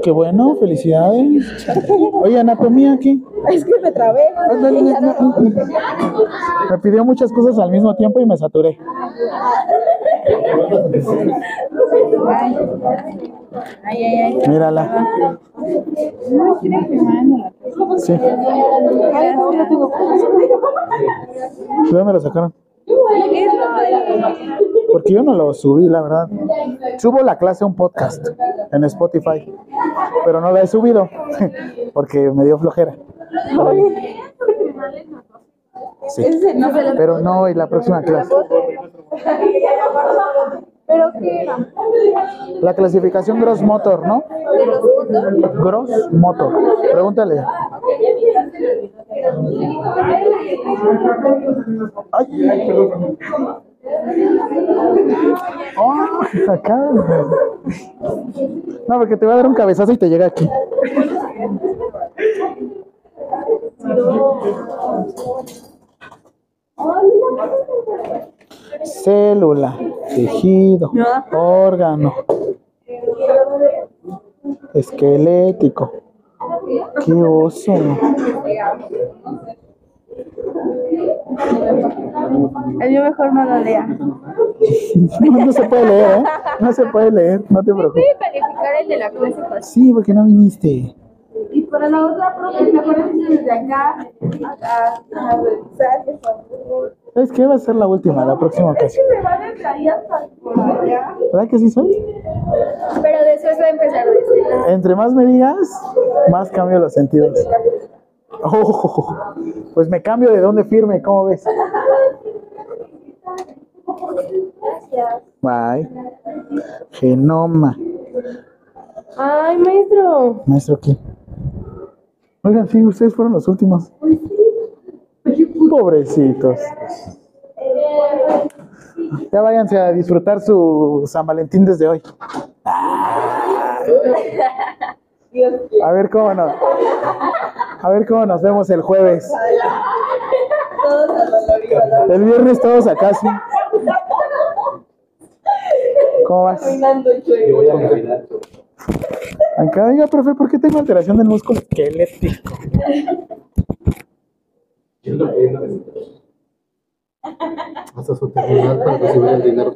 Qué bueno, felicidades. Oye, anatomía aquí. Es que me trabé. Me pidió muchas cosas al mismo tiempo y me saturé. Ay, ay, ay. Mírala. No. Sí. ¿De Ay, no, tengo dónde lo sacaron? Porque yo no lo subí, la verdad. Subo la clase a un podcast en Spotify, pero no la he subido porque me dio flojera. Sí. Pero no, y la próxima clase. ¿Pero qué era? La clasificación Gross Motor, ¿no? ¿De los puntos? Gross Motor. Pregúntale. Ay. Acá. No, porque te va a dar un cabezazo y te llega aquí. Célula, tejido, órgano, esquelético. Qué oso. El mío mejor no lo lea. No, no se puede leer, ¿eh? No se puede leer, no te preocupes. calificar el de la clase pasada. Sí, porque no viniste. Y para la otra, profe, mejor desde acá a, a revisar, por favor. ¿Sabes qué? Va a ser la última, la próxima ocasión. Me van a traer hasta por allá. ¿Verdad que sí soy? Pero después va a empezar desde la... Entre más me digas, más cambio los sentidos. Oh, pues me cambio de dónde firme, ¿cómo ves? Gracias. Bye. Genoma. Ay, maestro. Maestro, ¿qué? Oigan, sí, ustedes fueron los últimos. Pobrecitos. Ya váyanse a disfrutar su San Valentín desde hoy. A ver cómo nos. A ver cómo nos vemos el jueves. El viernes todos acá, sí. ¿Cómo vas? Yo voy a caminar. Acá, oiga, profe, ¿por qué tengo alteración del músculo esquelético? Hasta su terminal para recibir el dinero.